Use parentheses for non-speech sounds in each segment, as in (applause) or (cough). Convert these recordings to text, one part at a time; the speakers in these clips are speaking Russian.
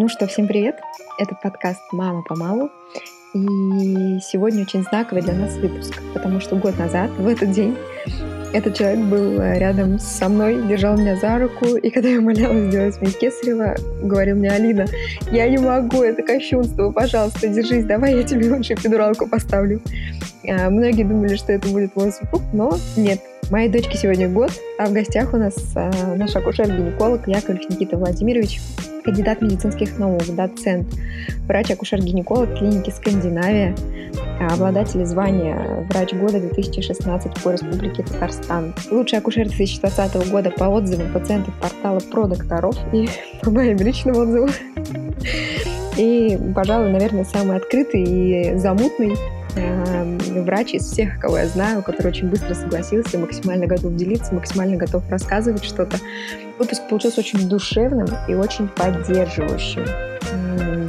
Ну что, всем привет! Это подкаст «Мама помалу». И сегодня очень знаковый для нас выпуск, потому что год назад, в этот день, этот человек был рядом со мной, держал меня за руку, и когда я умоляла сделать мне кесарево, говорил мне, Алина, я не могу, это кощунство, пожалуйста, держись, давай я тебе лучше эпидуралку поставлю. А, многие думали, что это будет мой супруг, но нет, Моей дочке сегодня год, а в гостях у нас э, наш акушер-гинеколог Яковлев Никита Владимирович, кандидат медицинских наук, доцент, врач-акушер-гинеколог клиники «Скандинавия», обладатель звания «Врач года 2016» по Республике Татарстан, лучший акушер 2020 года по отзывам пациентов портала «Про докторов» и (laughs) по моим личным отзывам. И, пожалуй, наверное, самый открытый и замутный врач из всех, кого я знаю, который очень быстро согласился, максимально готов делиться, максимально готов рассказывать что-то. Выпуск получился очень душевным и очень поддерживающим.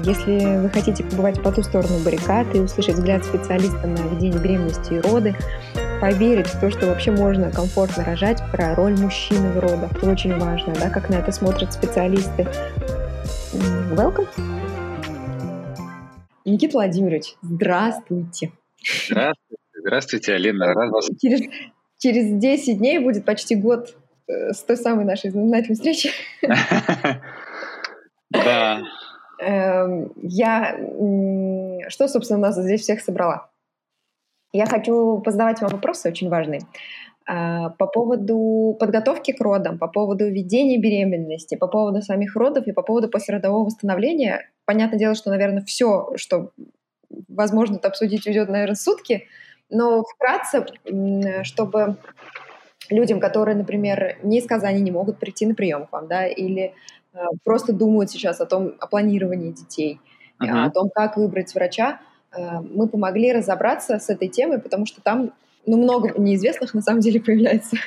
Если вы хотите побывать по ту сторону баррикад и услышать взгляд специалиста на ведение беременности и роды, поверить в то, что вообще можно комфортно рожать, про роль мужчины в родах, это очень важно, да, как на это смотрят специалисты. Welcome! Никита Владимирович, здравствуйте. Здравствуйте, здравствуйте, Алина. Рад вас... Через, через 10 дней будет почти год э, с той самой нашей знаменательной встречи. (laughs) Да. Эм, я... Что, собственно, нас здесь всех собрала? Я хочу позадавать вам вопросы очень важные. А, по поводу подготовки к родам, по поводу ведения беременности, по поводу самих родов и по поводу послеродового восстановления. Понятное дело, что, наверное, все, что возможно, обсудить уйдет, наверное, сутки, но вкратце, чтобы людям, которые, например, не из Казани не могут прийти на прием к вам, да, или э, просто думают сейчас о том, о планировании детей, uh-huh. о том, как выбрать врача, мы помогли разобраться с этой темой, потому что там, ну, много неизвестных на самом деле (laughs) появляется.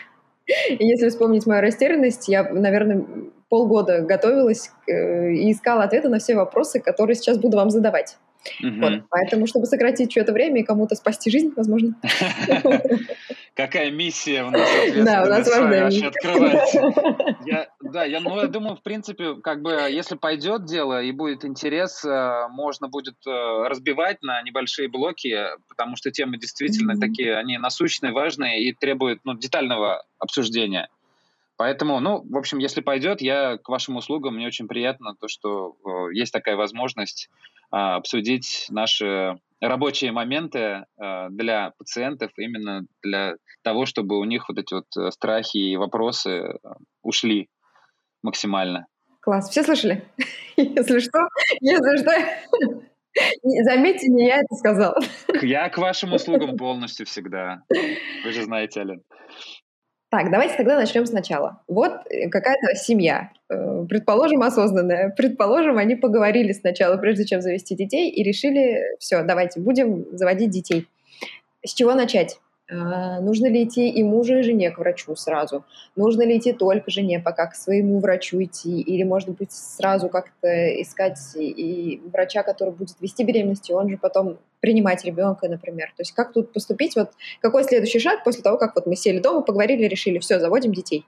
И если вспомнить мою растерянность, я, наверное, полгода готовилась э, и искала ответы на все вопросы, которые сейчас буду вам задавать. Угу. Вот, поэтому, чтобы сократить что-то время и кому-то спасти жизнь, возможно. (laughs) (laughs) Какая миссия у нас, Да, у нас важная открывается. (laughs) да, я, ну, я думаю, в принципе, как бы, если пойдет дело и будет интерес, э, можно будет э, разбивать на небольшие блоки, потому что темы действительно такие, они насущные, важные и требуют ну, детального обсуждения. Поэтому, ну, в общем, если пойдет, я к вашим услугам, мне очень приятно то, что э, есть такая возможность э, обсудить наши рабочие моменты э, для пациентов, именно для того, чтобы у них вот эти вот э, страхи и вопросы э, ушли максимально. Класс. Все слышали? (laughs) Если что, если что, (laughs) заметьте, не я это сказала. Я к вашим услугам полностью всегда. Вы же знаете, Ален. Так, давайте тогда начнем сначала. Вот э, какая-то семья, э, предположим, осознанная. Предположим, они поговорили сначала, прежде чем завести детей, и решили, все, давайте будем заводить детей. С чего начать? А, нужно ли идти и мужу, и жене к врачу сразу? Нужно ли идти только жене, пока к своему врачу идти? Или, может быть, сразу как-то искать и врача, который будет вести беременность, и он же потом принимать ребенка, например? То есть как тут поступить? Вот какой следующий шаг после того, как вот мы сели дома, поговорили, решили, все, заводим детей?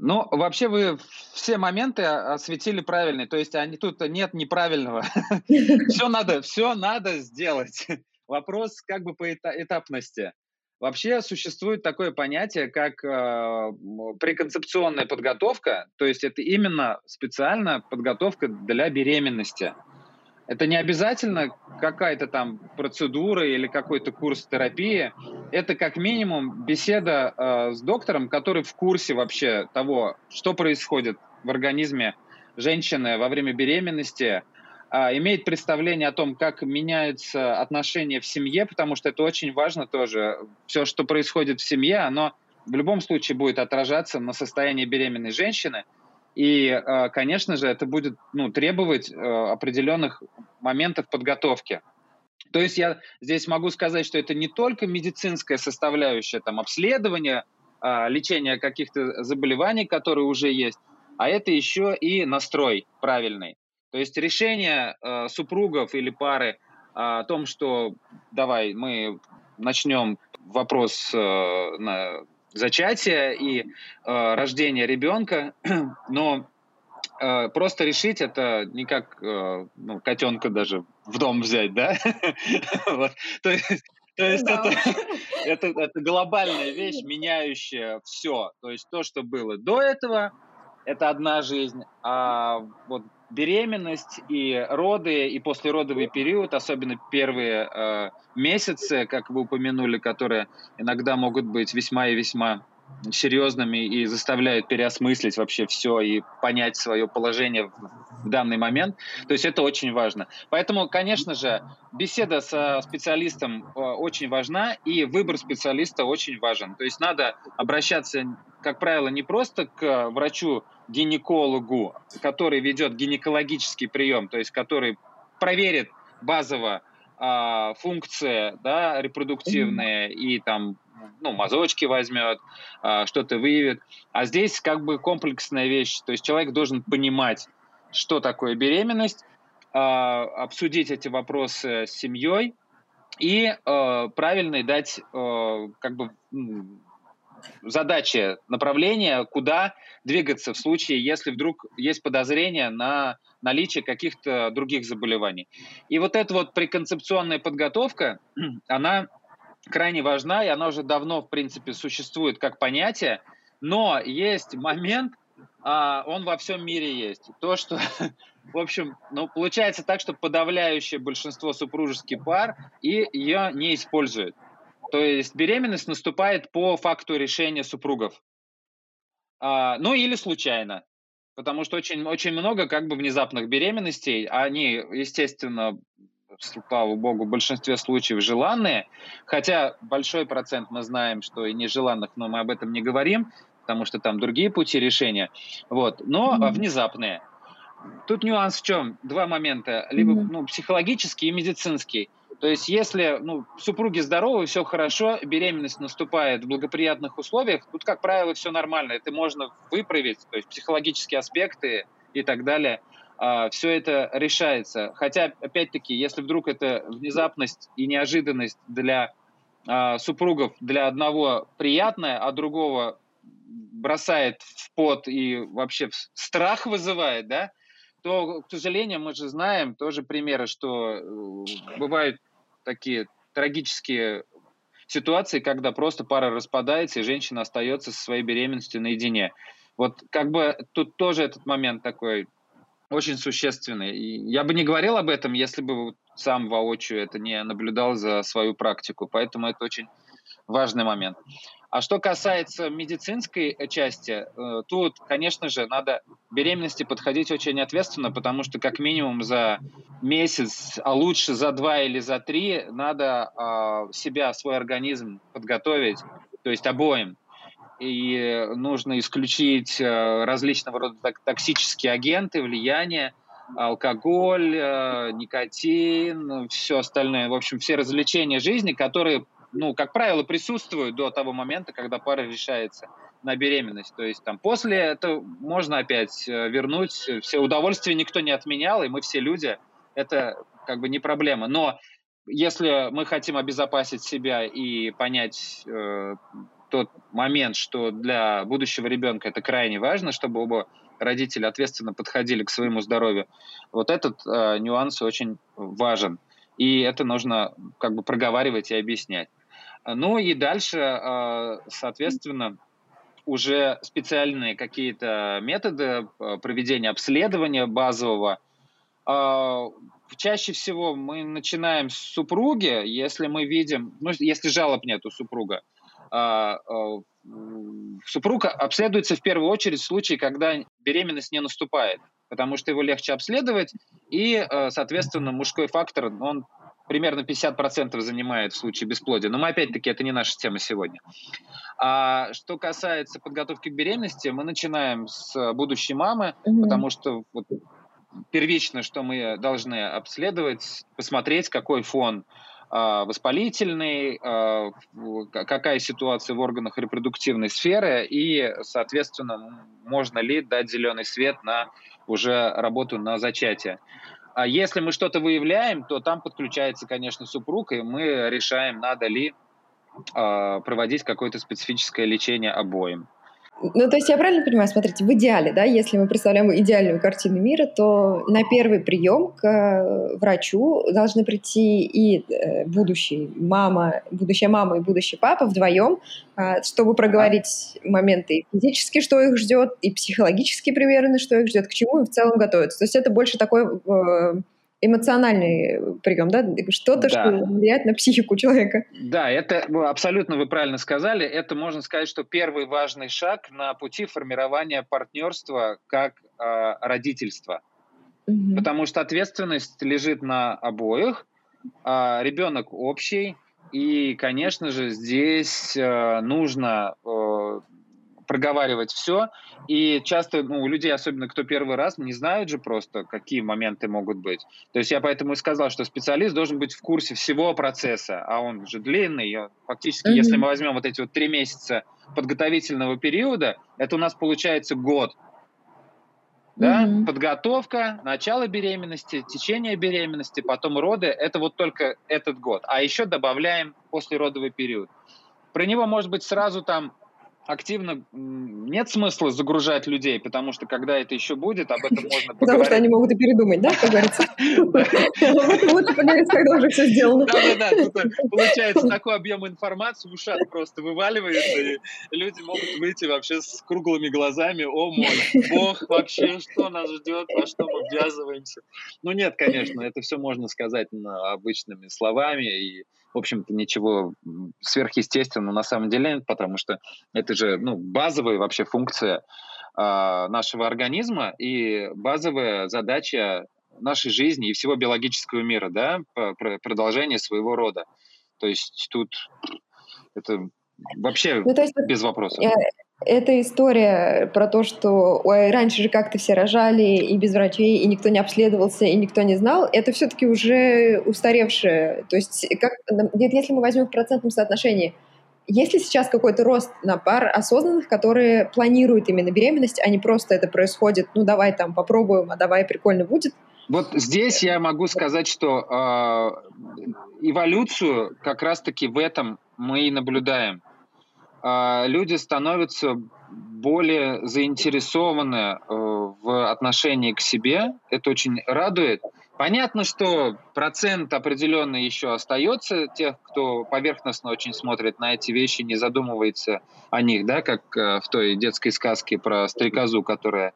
Ну, вообще вы все моменты осветили правильные, то есть они тут нет неправильного. (laughs) Все надо, все надо сделать. Вопрос как бы по этапности. Вообще существует такое понятие, как э, преконцепционная подготовка, то есть это именно специальная подготовка для беременности. Это не обязательно какая-то там процедура или какой-то курс терапии. Это как минимум беседа э, с доктором, который в курсе вообще того, что происходит в организме женщины во время беременности, имеет представление о том, как меняются отношения в семье, потому что это очень важно тоже. Все, что происходит в семье, оно в любом случае будет отражаться на состоянии беременной женщины. И, а, конечно же, это будет ну, требовать а, определенных моментов подготовки. То есть я здесь могу сказать, что это не только медицинская составляющая, там, обследование, лечение каких-то заболеваний, которые уже есть, а это еще и настрой правильный. То есть решение э, супругов или пары э, о том, что давай мы начнем вопрос э, на зачатия и э, рождения ребенка, (clears throat) но э, просто решить это не как э, ну, котенка даже в дом взять, да? (laughs) То есть то есть да. это, (laughs) это, (laughs) это глобальная вещь, меняющая все. То есть то, что было до этого, это одна жизнь, а вот беременность и роды, и послеродовый период, особенно первые э, месяцы, как вы упомянули, которые иногда могут быть весьма и весьма серьезными и заставляют переосмыслить вообще все и понять свое положение в данный момент. То есть это очень важно. Поэтому, конечно же, беседа со специалистом э, очень важна, и выбор специалиста очень важен. То есть надо обращаться, как правило, не просто к врачу-гинекологу, который ведет гинекологический прием, то есть который проверит базово э, функции да, репродуктивные и там ну, мазочки возьмет, а, что-то выявит. А здесь как бы комплексная вещь. То есть человек должен понимать, что такое беременность, а, обсудить эти вопросы с семьей и а, правильно дать как бы задачи, направления, куда двигаться в случае, если вдруг есть подозрение на наличие каких-то других заболеваний. И вот эта вот преконцепционная подготовка, (clears throat) она крайне важна, и она уже давно, в принципе, существует как понятие, но есть момент, а, он во всем мире есть. То, что, (laughs) в общем, ну, получается так, что подавляющее большинство супружеских пар и ее не используют. То есть беременность наступает по факту решения супругов. А, ну или случайно. Потому что очень, очень много как бы внезапных беременностей. Они, естественно, слава богу, в большинстве случаев желанные, хотя большой процент мы знаем, что и нежеланных, но мы об этом не говорим, потому что там другие пути решения, вот, но mm-hmm. внезапные. Тут нюанс в чем? Два момента, либо mm-hmm. ну, психологический и медицинский. То есть, если ну, супруги здоровы, все хорошо, беременность наступает в благоприятных условиях, тут, как правило, все нормально. Это можно выправить, то есть психологические аспекты и так далее – все это решается. Хотя, опять-таки, если вдруг это внезапность и неожиданность для а, супругов, для одного приятная, а другого бросает в пот и вообще страх вызывает, да, то, к сожалению, мы же знаем тоже примеры, что э, бывают такие трагические ситуации, когда просто пара распадается, и женщина остается со своей беременностью наедине. Вот как бы тут тоже этот момент такой очень существенный. И я бы не говорил об этом, если бы сам воочию это не наблюдал за свою практику. Поэтому это очень важный момент. А что касается медицинской части, э, тут, конечно же, надо беременности подходить очень ответственно, потому что как минимум за месяц, а лучше за два или за три, надо а, себя, свой организм подготовить, то есть обоим и нужно исключить э, различного рода токсические агенты, влияние, алкоголь, э, никотин, все остальное. В общем, все развлечения жизни, которые, ну, как правило, присутствуют до того момента, когда пара решается на беременность. То есть там после это можно опять э, вернуть. Все удовольствия никто не отменял, и мы все люди. Это как бы не проблема. Но если мы хотим обезопасить себя и понять тот момент, что для будущего ребенка это крайне важно, чтобы оба родители ответственно подходили к своему здоровью. Вот этот э, нюанс очень важен. И это нужно как бы проговаривать и объяснять. Ну и дальше, э, соответственно, уже специальные какие-то методы э, проведения обследования базового. Э, чаще всего мы начинаем с супруги, если мы видим, ну, если жалоб нет у супруга, супруг обследуется в первую очередь в случае, когда беременность не наступает, потому что его легче обследовать, и, а, соответственно, мужской фактор, он примерно 50% занимает в случае бесплодия. Но мы, опять-таки, это не наша тема сегодня. А что касается подготовки к беременности, мы начинаем с будущей мамы, mm-hmm. потому что вот, первично, что мы должны обследовать, посмотреть, какой фон а, воспалительный, а, какая ситуация в органах репродуктивной сферы и, соответственно, можно ли дать зеленый свет на уже работу на зачатие. А если мы что-то выявляем, то там подключается, конечно, супруг, и мы решаем, надо ли проводить какое-то специфическое лечение обоим. Ну, то есть я правильно понимаю, смотрите, в идеале, да, если мы представляем идеальную картину мира, то на первый прием к э, врачу должны прийти и э, будущий мама, будущая мама и будущий папа вдвоем, а, чтобы проговорить моменты физически, что их ждет, и психологически примерно, что их ждет, к чему и в целом готовиться. То есть это больше такой э, эмоциональный прием, да? Что-то, да. что влияет на психику человека. Да, это абсолютно вы правильно сказали. Это можно сказать, что первый важный шаг на пути формирования партнерства как э, родительства. Угу. Потому что ответственность лежит на обоих, а ребенок общий, и, конечно же, здесь э, нужно э, проговаривать все. И часто ну, у людей, особенно кто первый раз, не знают же просто, какие моменты могут быть. То есть я поэтому и сказал, что специалист должен быть в курсе всего процесса, а он же длинный. Фактически, mm-hmm. если мы возьмем вот эти вот три месяца подготовительного периода, это у нас получается год. Да? Mm-hmm. Подготовка, начало беременности, течение беременности, потом роды, это вот только этот год. А еще добавляем послеродовый период. Про него может быть сразу там активно нет смысла загружать людей, потому что когда это еще будет, об этом можно поговорить. Потому что они могут и передумать, да, как говорится? (laughs) Вот лучше поговорить, когда уже все сделано. Да-да-да, э, получается такой объем информации в ушах просто вываливается, и люди могут выйти вообще с круглыми глазами, о мой бог, вообще, что нас ждет, во что мы ввязываемся. Ну нет, конечно, это все можно сказать обычными словами, и в общем-то, ничего сверхъестественного на самом деле нет, потому что это же ну, базовая вообще функция э, нашего организма и базовая задача нашей жизни и всего биологического мира, да, продолжение своего рода. То есть тут это вообще ну, то есть, без вопросов. Эта история про то, что ой, раньше же как-то все рожали и без врачей, и никто не обследовался, и никто не знал, это все-таки уже устаревшее. То есть, как, если мы возьмем в процентном соотношении, есть ли сейчас какой-то рост на пар осознанных, которые планируют именно беременность, а не просто это происходит, ну давай там попробуем, а давай прикольно будет? Вот здесь я могу сказать, что э, эволюцию как раз-таки в этом мы и наблюдаем. А, люди становятся более заинтересованы э, в отношении к себе. Это очень радует. Понятно, что процент определенный еще остается тех, кто поверхностно очень смотрит на эти вещи, не задумывается о них, да, как э, в той детской сказке про стрекозу, которая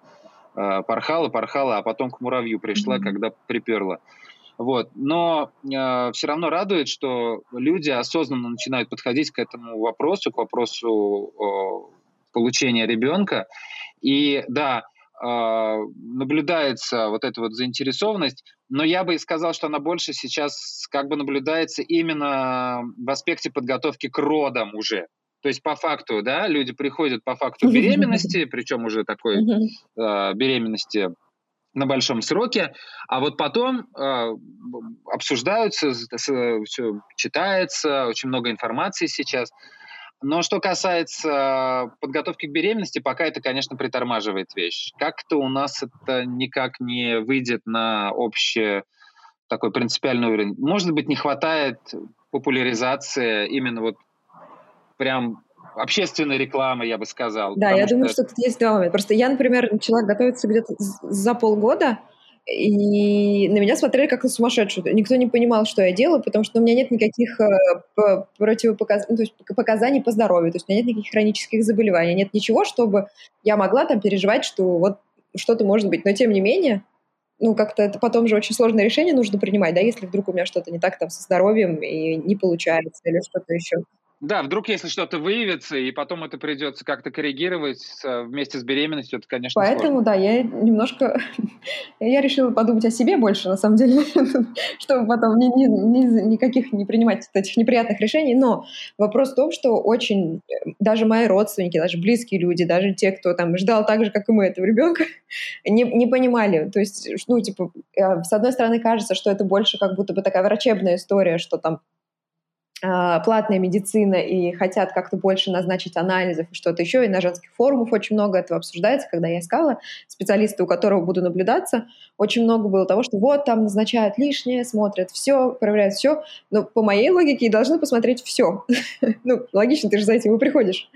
э, порхала, порхала, а потом к муравью пришла, когда приперла. Вот. Но э, все равно радует, что люди осознанно начинают подходить к этому вопросу, к вопросу э, получения ребенка. И да, э, наблюдается вот эта вот заинтересованность, но я бы сказал, что она больше сейчас как бы наблюдается именно в аспекте подготовки к родам уже. То есть по факту, да, люди приходят по факту беременности, причем уже такой э, беременности на большом сроке, а вот потом э, обсуждаются, все читается, очень много информации сейчас. Но что касается подготовки к беременности, пока это, конечно, притормаживает вещь. Как-то у нас это никак не выйдет на общий такой принципиальный уровень. Может быть, не хватает популяризации именно вот прям общественной рекламы, я бы сказал. Да, я что... думаю, что тут есть два момента. Просто я, например, начала готовиться где-то за полгода, и на меня смотрели как на сумасшедшую. Никто не понимал, что я делаю, потому что у меня нет никаких э, противопоказаний, ну, то есть показаний по здоровью, то есть у меня нет никаких хронических заболеваний, нет ничего, чтобы я могла там переживать, что вот что-то может быть. Но тем не менее, ну, как-то это потом же очень сложное решение нужно принимать, да, если вдруг у меня что-то не так там со здоровьем и не получается или что-то еще. Да, вдруг если что-то выявится, и потом это придется как-то коррегировать вместе с беременностью, это, конечно, Поэтому, сложно. да, я немножко... (laughs) я решила подумать о себе больше, на самом деле, (laughs) чтобы потом ни, ни, ни, никаких не принимать этих неприятных решений. Но вопрос в том, что очень... Даже мои родственники, даже близкие люди, даже те, кто там ждал так же, как и мы этого ребенка, (laughs) не, не понимали. То есть, ну, типа, э, с одной стороны, кажется, что это больше как будто бы такая врачебная история, что там платная медицина и хотят как-то больше назначить анализов и что-то еще, и на женских форумах очень много этого обсуждается, когда я искала специалиста, у которого буду наблюдаться, очень много было того, что вот там назначают лишнее, смотрят все, проверяют все, но по моей логике должны посмотреть все. (laughs) ну, логично, ты же за этим и приходишь.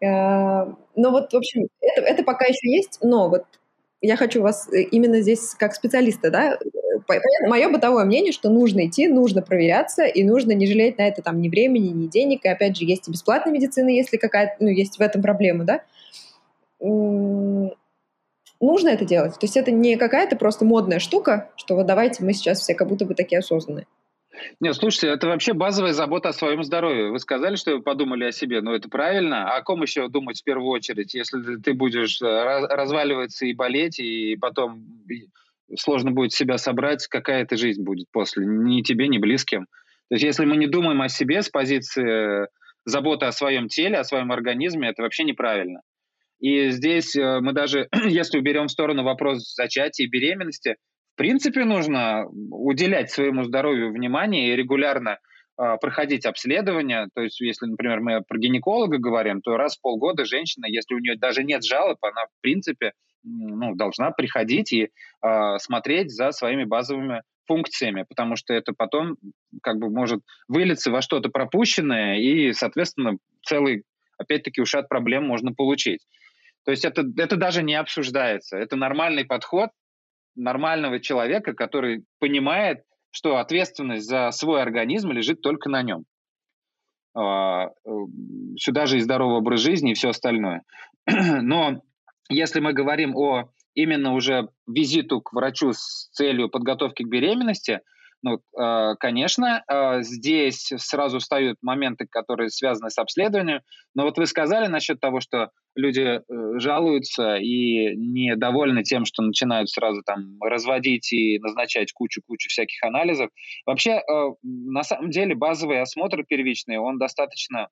Э, но вот, в общем, это, это пока еще есть, но вот я хочу вас э, именно здесь как специалиста, да, мое бытовое мнение, что нужно идти, нужно проверяться, и нужно не жалеть на это там ни времени, ни денег, и опять же, есть и бесплатная медицина, если какая-то, ну, есть в этом проблема, да, нужно это делать. То есть это не какая-то просто модная штука, что вот давайте мы сейчас все как будто бы такие осознанные. Нет, слушайте, это вообще базовая забота о своем здоровье. Вы сказали, что вы подумали о себе, но это правильно. А о ком еще думать в первую очередь, если ты будешь э, разваливаться и болеть, и потом сложно будет себя собрать, какая это жизнь будет после, ни тебе, ни близким. То есть если мы не думаем о себе с позиции заботы о своем теле, о своем организме, это вообще неправильно. И здесь э, мы даже, (clears throat) если уберем в сторону вопрос зачатия и беременности, принципе, нужно уделять своему здоровью внимание и регулярно э, проходить обследование. То есть, если, например, мы про гинеколога говорим, то раз в полгода женщина, если у нее даже нет жалоб, она, в принципе, ну, должна приходить и э, смотреть за своими базовыми функциями, потому что это потом как бы может вылиться во что-то пропущенное, и, соответственно, целый, опять-таки, ушат проблем можно получить. То есть это, это даже не обсуждается. Это нормальный подход нормального человека, который понимает, что ответственность за свой организм лежит только на нем. А, э, сюда же и здоровый образ жизни и все остальное. (clears throat) Но если мы говорим о именно уже визиту к врачу с целью подготовки к беременности – ну, э, конечно, э, здесь сразу встают моменты, которые связаны с обследованием. Но вот вы сказали насчет того, что люди э, жалуются и недовольны тем, что начинают сразу там разводить и назначать кучу-кучу всяких анализов. Вообще, на самом деле, базовый осмотр первичный, он достаточно,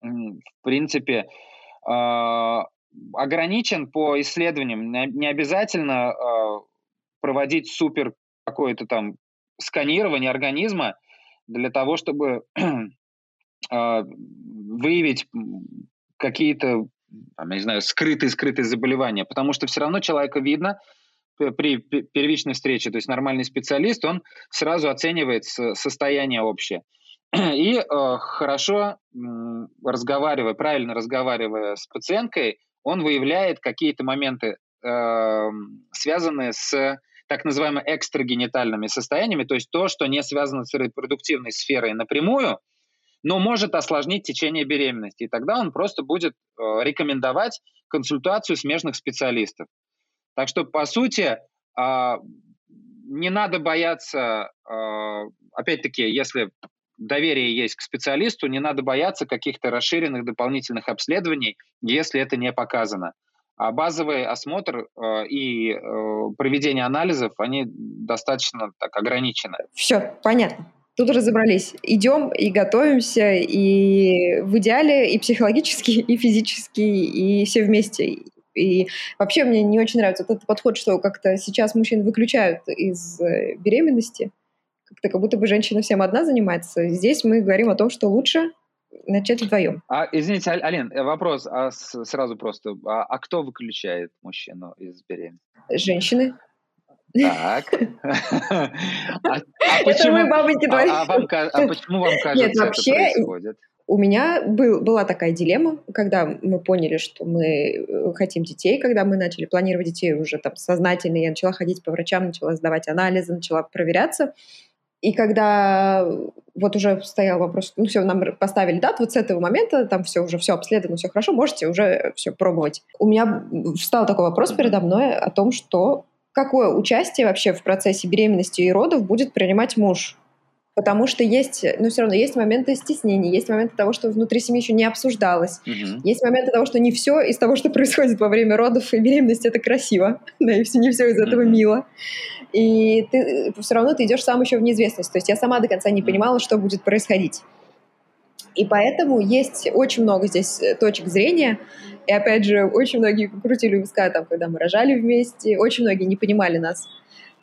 в принципе, ограничен по исследованиям. Не обязательно проводить супер какое-то там сканирование организма для того, чтобы (clears throat) а, выявить какие-то, там, я не знаю, скрытые-скрытые заболевания, потому что все равно человека видно при первичной встрече, то есть нормальный специалист, он сразу оценивает состояние общее. (clears throat) И э, хорошо э, разговаривая, правильно разговаривая с пациенткой, он выявляет какие-то моменты, э, связанные с так называемыми экстрагенитальными состояниями, то есть то, что не связано с репродуктивной сферой напрямую, но может осложнить течение беременности. И тогда он просто будет э, рекомендовать консультацию смежных специалистов. Так что, по сути, э, не надо бояться, э, опять-таки, если доверие есть к специалисту, не надо бояться каких-то расширенных дополнительных обследований, если это не показано. А базовый осмотр э, и э, проведение анализов, они достаточно так ограничены. Все, понятно. Тут разобрались. Идем и готовимся, и в идеале и психологически, и физически, и все вместе. И вообще мне не очень нравится этот подход, что как-то сейчас мужчин выключают из э, беременности, как-то как будто бы женщина всем одна занимается. Здесь мы говорим о том, что лучше начать вдвоем. А, извините, Алин, э, вопрос а, сразу просто. А, а кто выключает мужчину из беременности? Женщины. Так. (laughs) А бабоньки говорим. А почему вам кажется, вообще, это происходит? У меня был, была такая дилемма, когда мы поняли, что мы э, хотим детей, когда мы начали планировать детей уже там сознательно, я начала ходить по врачам, начала сдавать анализы, начала проверяться. И когда вот уже стоял вопрос, ну все, нам поставили дату, вот с этого момента там все уже все обследовано, все хорошо, можете уже все пробовать. У меня встал такой вопрос передо мной о том, что какое участие вообще в процессе беременности и родов будет принимать муж. Потому что есть, ну, все равно есть моменты стеснения, есть моменты того, что внутри семьи еще не обсуждалось, mm-hmm. есть моменты того, что не все из того, что (laughs) происходит во время родов и беременности, это красиво, (laughs) да, и все, не все из этого mm-hmm. мило и ты все равно ты идешь сам еще в неизвестность. То есть я сама до конца не понимала, что будет происходить. И поэтому есть очень много здесь э, точек зрения. И опять же, очень многие крутили виска, там, когда мы рожали вместе, очень многие не понимали нас.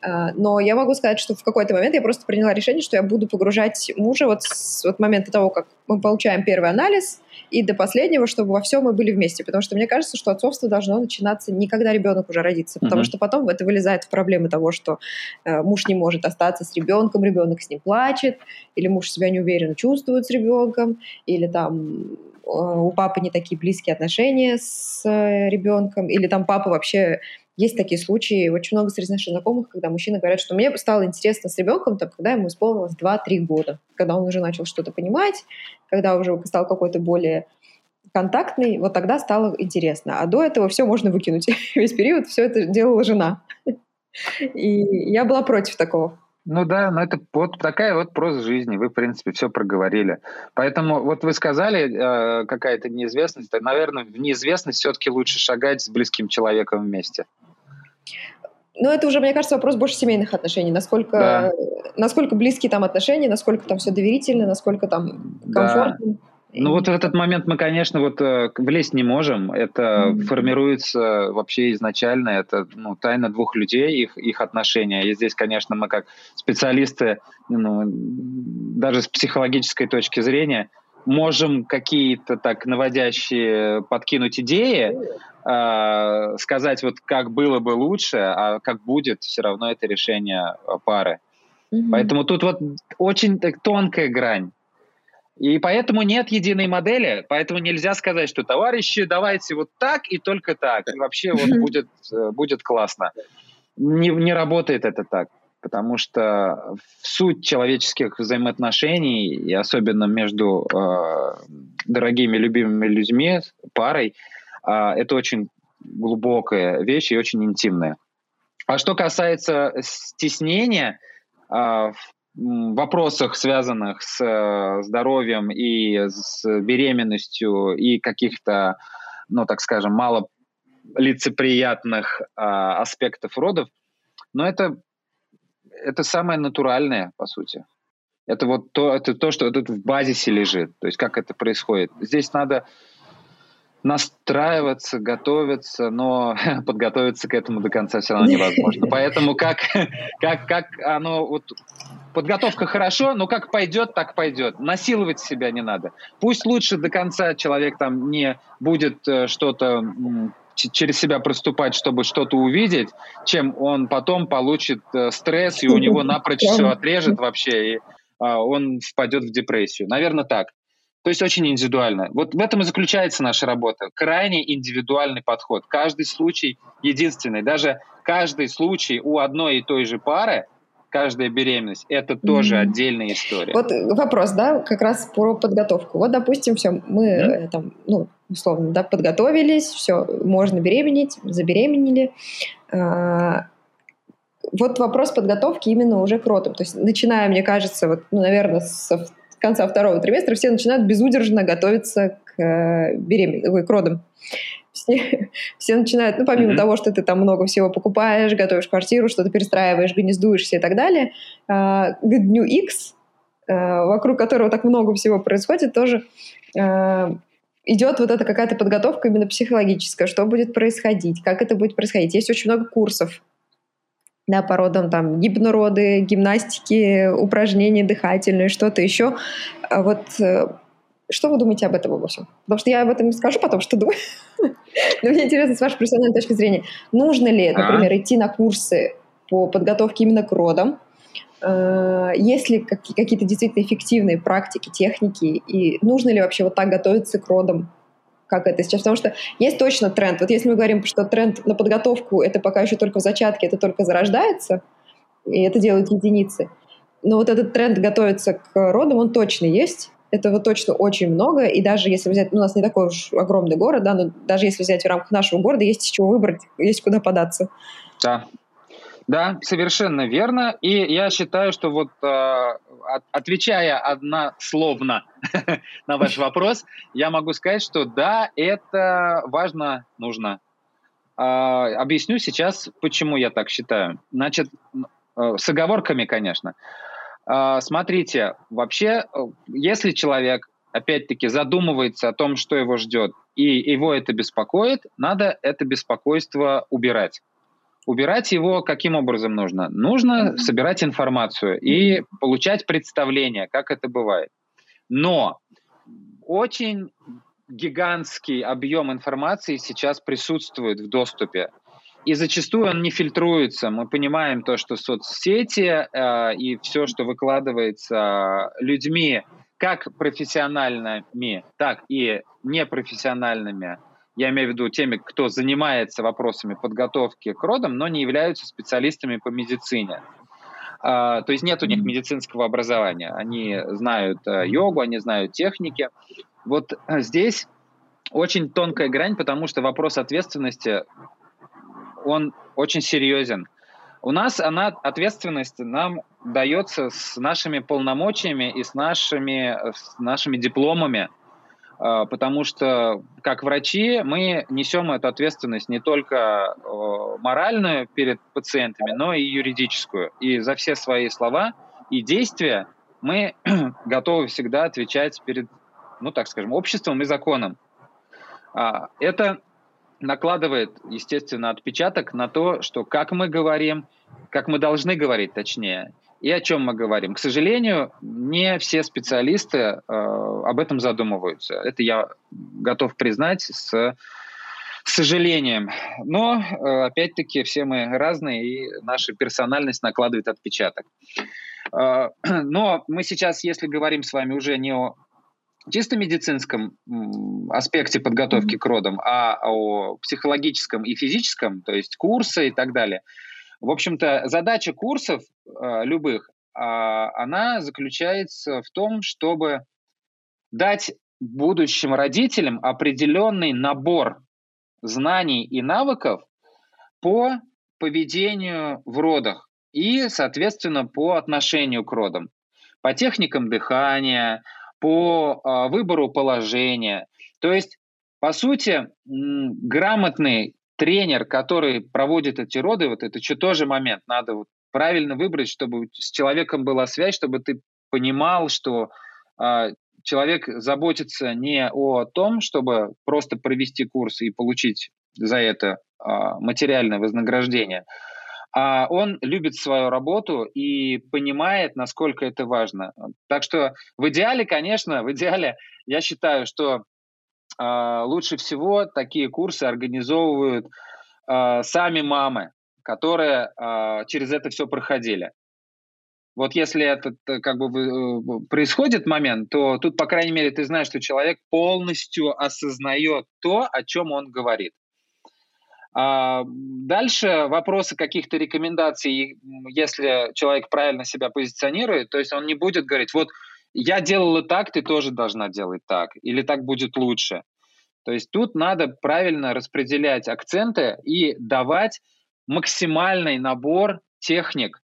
А, но я могу сказать, что в какой-то момент я просто приняла решение, что я буду погружать мужа вот с вот момента того, как мы получаем первый анализ, и до последнего, чтобы во всем мы были вместе. Потому что мне кажется, что отцовство должно начинаться не когда ребенок уже родится, потому mm-hmm. что потом это вылезает в проблемы того, что э, муж не может остаться с ребенком, ребенок с ним плачет, или муж себя неуверенно чувствует с ребенком, или там у папы не такие близкие отношения с э, ребенком, или там папа вообще есть такие случаи, очень много среди наших знакомых, когда мужчины говорят, что мне стало интересно с ребенком, там, когда ему исполнилось 2-3 года, когда он уже начал что-то понимать, когда уже стал какой-то более контактный, вот тогда стало интересно. А до этого все можно выкинуть. (laughs) Весь период все это делала жена. И я была против такого. Ну да, но это вот такая вот проза жизни. Вы, в принципе, все проговорили. Поэтому вот вы сказали, э, какая-то неизвестность. Наверное, в неизвестность все-таки лучше шагать с близким человеком вместе. Ну, это уже, мне кажется, вопрос больше семейных отношений. Насколько, да. насколько близкие там отношения, насколько там все доверительно, насколько там комфортно. Да. Ну вот в этот момент мы, конечно, вот э, влезть не можем. Это mm-hmm. формируется вообще изначально. Это ну, тайна двух людей, их, их отношения. И здесь, конечно, мы как специалисты, ну, даже с психологической точки зрения, можем какие-то так наводящие подкинуть идеи, э, сказать вот как было бы лучше, а как будет, все равно это решение пары. Mm-hmm. Поэтому тут вот очень так, тонкая грань. И поэтому нет единой модели, поэтому нельзя сказать, что товарищи, давайте вот так и только так. И вообще вот будет, э, будет классно. Не, не работает это так, потому что суть человеческих взаимоотношений, и особенно между э, дорогими, любимыми людьми, парой, э, это очень глубокая вещь и очень интимная. А что касается стеснения, э, вопросах, связанных с э, здоровьем и с беременностью и каких-то, ну, так скажем, мало лицеприятных а, аспектов родов, но это, это самое натуральное, по сути. Это вот то, это то, что тут в базисе лежит, то есть как это происходит. Здесь надо настраиваться, готовиться, но (laughs) подготовиться к этому до конца все равно невозможно. Поэтому как, (laughs) как, как оно вот Подготовка хорошо, но как пойдет, так пойдет. Насиловать себя не надо. Пусть лучше до конца человек там не будет э, что-то через себя проступать, чтобы что-то увидеть, чем он потом получит э, стресс, и у него напрочь все отрежет вообще, и а, он впадет в депрессию. Наверное, так. То есть очень индивидуально. Вот в этом и заключается наша работа. Крайне индивидуальный подход. Каждый случай единственный. Даже каждый случай у одной и той же пары каждая беременность, это тоже mm-hmm. отдельная история. Вот вопрос, да, как раз про подготовку. Вот, допустим, все, мы mm-hmm. там, ну, условно, да, подготовились, все, можно беременеть, забеременели. А, вот вопрос подготовки именно уже к родам. То есть, начиная, мне кажется, вот, ну, наверное, с конца второго триместра все начинают безудержно готовиться к э, беременности, к родам все, (laughs) все начинают, ну, помимо mm-hmm. того, что ты там много всего покупаешь, готовишь квартиру, что-то перестраиваешь, гнездуешься и так далее, э, к дню X, э, вокруг которого так много всего происходит, тоже э, идет вот эта какая-то подготовка именно психологическая, что будет происходить, как это будет происходить. Есть очень много курсов да, по родам там гипнороды, гимнастики, упражнения дыхательные, что-то еще. А вот э, что вы думаете об этом обо всем? Потому что я об этом скажу потом, что думаю. (laughs) Но мне интересно с вашей профессиональной точки зрения. Нужно ли, например, идти на курсы по подготовке именно к родам? Э, есть ли какие-то действительно эффективные практики, техники? И нужно ли вообще вот так готовиться к родам, как это сейчас? Потому что есть точно тренд. Вот если мы говорим, что тренд на подготовку, это пока еще только в зачатке, это только зарождается, и это делают единицы. Но вот этот тренд готовиться к родам, он точно есть. Этого точно очень много, и даже если взять, ну, у нас не такой уж огромный город, да, но даже если взять в рамках нашего города, есть из чего выбрать, есть куда податься. Да, да, совершенно верно. И я считаю, что вот э, отвечая однословно (laughs) на ваш (laughs) вопрос, я могу сказать, что да, это важно, нужно. Э, объясню сейчас, почему я так считаю. Значит, э, с оговорками, конечно. А, смотрите, вообще, э, если человек, опять-таки, задумывается о том, что его ждет, и его это беспокоит, надо это беспокойство убирать. Убирать его каким образом нужно? Нужно собирать информацию и получать представление, как это бывает. Но очень гигантский объем информации сейчас присутствует в доступе. И зачастую он не фильтруется. Мы понимаем то, что соцсети э, и все, что выкладывается людьми, как профессиональными, так и непрофессиональными, я имею в виду теми, кто занимается вопросами подготовки к родам, но не являются специалистами по медицине. А, то есть нет у них медицинского образования. Они знают э, йогу, они знают техники. Вот э, здесь очень тонкая грань, потому что вопрос ответственности, он очень серьезен. У нас она, ответственность нам дается с нашими полномочиями и с нашими, с нашими дипломами, а, потому что как врачи мы несем эту ответственность не только моральную перед пациентами, но и юридическую. И за все свои слова и действия мы (clears throat) готовы всегда отвечать перед, ну так скажем, обществом и законом. А, это накладывает, естественно, отпечаток на то, что как мы говорим, как мы должны говорить, точнее, и о чем мы говорим. К сожалению, не все специалисты э, об этом задумываются. Это я готов признать с сожалением. Но, э, опять-таки, все мы разные, и наша персональность накладывает отпечаток. Э, (clears throat) но мы сейчас, если говорим с вами уже не о чисто медицинском аспекте подготовки к родам, а о психологическом и физическом, то есть курсы и так далее. В общем-то, задача курсов э, любых, э, она заключается в том, чтобы дать будущим родителям определенный набор знаний и навыков по поведению в родах и, соответственно, по отношению к родам, по техникам дыхания, по э, выбору положения. То есть, по сути, грамотный тренер, который проводит эти роды, вот это еще тоже момент, надо вот правильно выбрать, чтобы с человеком была связь, чтобы ты понимал, что э, человек заботится не о том, чтобы просто провести курс и получить за это э, материальное вознаграждение, а он любит свою работу и понимает, насколько это важно. Так что в идеале, конечно, в идеале я считаю, что э, лучше всего такие курсы организовывают э, сами мамы, которые э, через это все проходили. Вот если этот как бы э, происходит момент, то тут, по крайней мере, ты знаешь, что человек полностью осознает то, о чем он говорит. А дальше вопросы каких-то рекомендаций, если человек правильно себя позиционирует, то есть он не будет говорить, вот я делала так, ты тоже должна делать так, или так будет лучше. То есть тут надо правильно распределять акценты и давать максимальный набор техник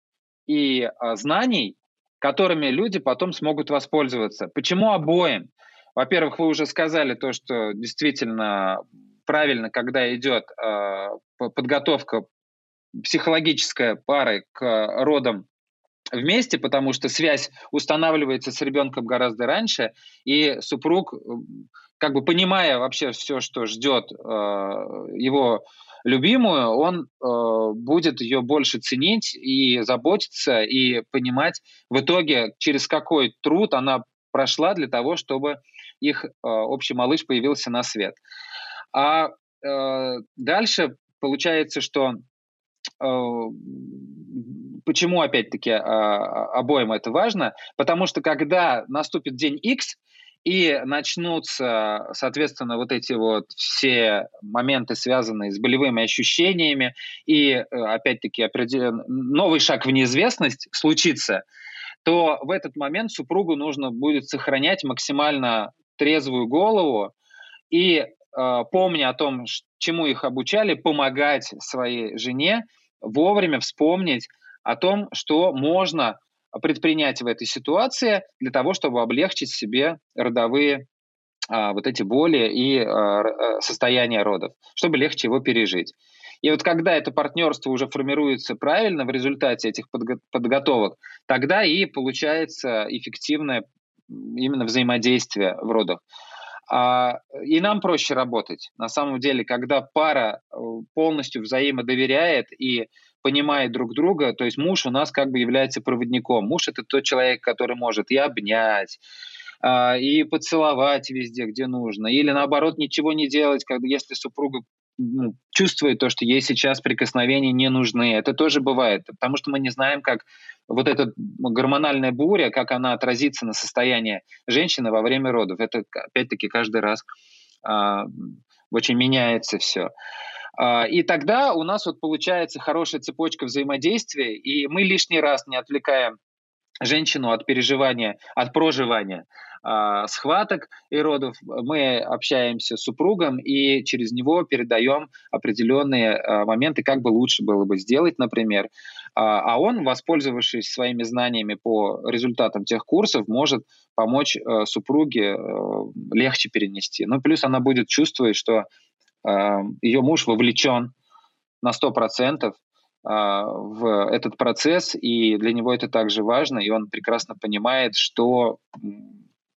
и а, знаний, которыми люди потом смогут воспользоваться. Почему обоим? Во-первых, вы уже сказали то, что действительно правильно, когда идет э, подготовка психологическая пары к родам вместе, потому что связь устанавливается с ребенком гораздо раньше, и супруг, как бы понимая вообще все, что ждет э, его любимую, он э, будет ее больше ценить и заботиться, и понимать в итоге, через какой труд она прошла для того, чтобы их э, общий малыш появился на свет. А э, дальше получается, что э, почему опять-таки э, обоим это важно? Потому что когда наступит день X, и начнутся, соответственно, вот эти вот все моменты, связанные с болевыми ощущениями, и, э, опять-таки, новый шаг в неизвестность случится, то в этот момент супругу нужно будет сохранять максимально трезвую голову и а, помня о том, чему их обучали, помогать своей жене вовремя вспомнить о том, что можно предпринять в этой ситуации для того, чтобы облегчить себе родовые а, вот эти боли и а, а состояние родов, чтобы легче его пережить. И вот когда это партнерство уже формируется правильно в результате этих подго- подготовок, тогда и получается эффективное именно взаимодействие в родах. А, и нам проще работать. На самом деле, когда пара э, полностью взаимодоверяет и понимает друг друга, то есть муж у нас как бы является проводником. Муж это тот человек, который может и обнять, а, и поцеловать везде, где нужно, или наоборот ничего не делать, когда если супруга чувствует то, что ей сейчас прикосновения не нужны. Это тоже бывает, потому что мы не знаем, как вот эта гормональная буря, как она отразится на состоянии женщины во время родов. Это, опять-таки, каждый раз очень меняется все. И тогда у нас вот получается хорошая цепочка взаимодействия, и мы лишний раз не отвлекаем женщину от переживания, от проживания э, схваток и родов. Мы общаемся с супругом и через него передаем определенные э, моменты, как бы лучше было бы сделать, например. А, а он, воспользовавшись своими знаниями по результатам тех курсов, может помочь э, супруге э, легче перенести. Ну, плюс она будет чувствовать, что э, ее муж вовлечен на 100%, а, в этот процесс, и для него это также важно, и он прекрасно понимает, что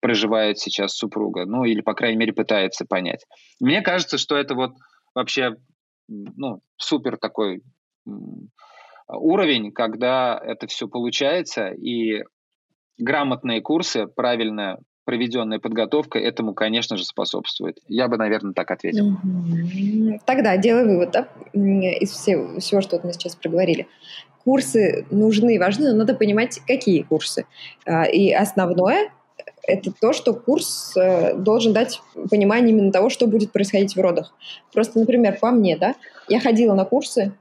проживает сейчас супруга, ну или, по крайней мере, пытается понять. Мне кажется, что это вот вообще ну, супер такой уровень, когда это все получается, и грамотные курсы, правильно проведенная подготовка этому, конечно же, способствует. Я бы, наверное, так ответил. Тогда делай вывод да, из всего, всего, что мы сейчас проговорили. Курсы нужны важны, но надо понимать, какие курсы. А, и основное – это то, что курс э, должен дать понимание именно того, что будет происходить в родах. Просто, например, по мне, да, я ходила на курсы,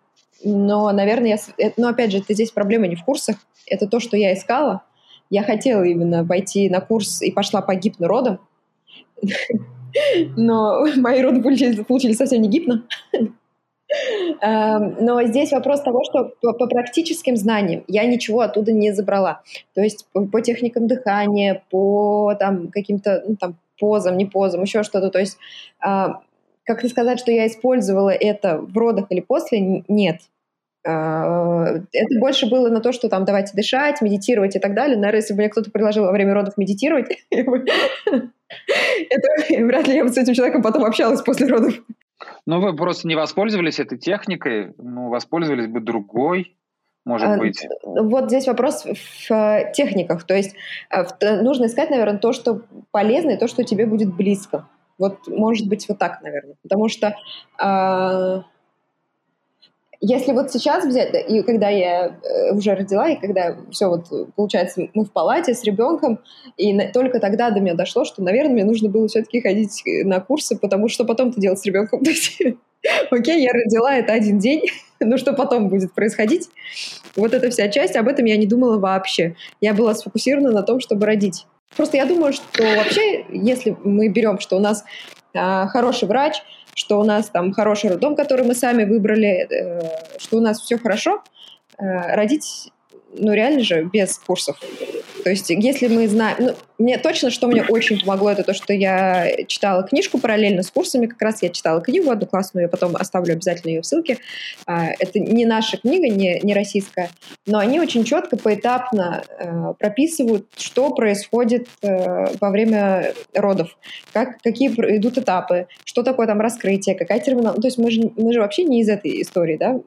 но, наверное, я... Но, опять же, это здесь проблема не в курсах, это то, что я искала, я хотела именно пойти на курс и пошла по гипнородам, (laughs) но мои роды получились, получились совсем не гипно. (laughs) Эм, но здесь вопрос того, что по, практическим знаниям я ничего оттуда не забрала. То есть по, техникам дыхания, по там, каким-то ну, там, позам, не позам, еще что-то. То есть э, как-то сказать, что я использовала это в родах или после, нет. А, это больше было на то, что там давайте дышать, медитировать и так далее. Наверное, если бы мне кто-то предложил во время родов медитировать, (laughs) это вряд ли я бы с этим человеком потом общалась после родов. Ну, вы просто не воспользовались этой техникой, ну, воспользовались бы другой, может а, быть. Вот здесь вопрос в э, техниках. То есть э, нужно искать, наверное, то, что полезно, и то, что тебе будет близко. Вот, может быть, вот так, наверное. Потому что а, если вот сейчас взять, и когда я э, уже родила, и когда все вот, получается, мы в палате с ребенком, и на, только тогда до меня дошло, что, наверное, мне нужно было все-таки ходить на курсы, потому что потом-то делать с ребенком. (laughs) Окей, я родила, это один день, (laughs) но что потом будет происходить? Вот эта вся часть, об этом я не думала вообще. Я была сфокусирована на том, чтобы родить. Просто я думаю, что вообще, если мы берем, что у нас а, хороший врач, что у нас там хороший роддом, который мы сами выбрали, э, что у нас все хорошо, э, родить ну, реально же без курсов. То есть, если мы знаем... Ну, мне точно, что мне очень помогло, это то, что я читала книжку параллельно с курсами. Как раз я читала книгу одну классную, я потом оставлю обязательно ее в ссылке. А, это не наша книга, не, не российская, но они очень четко, поэтапно э, прописывают, что происходит э, во время родов, как, какие идут этапы, что такое там раскрытие, какая терминология. То есть мы же, мы же вообще не из этой истории, да?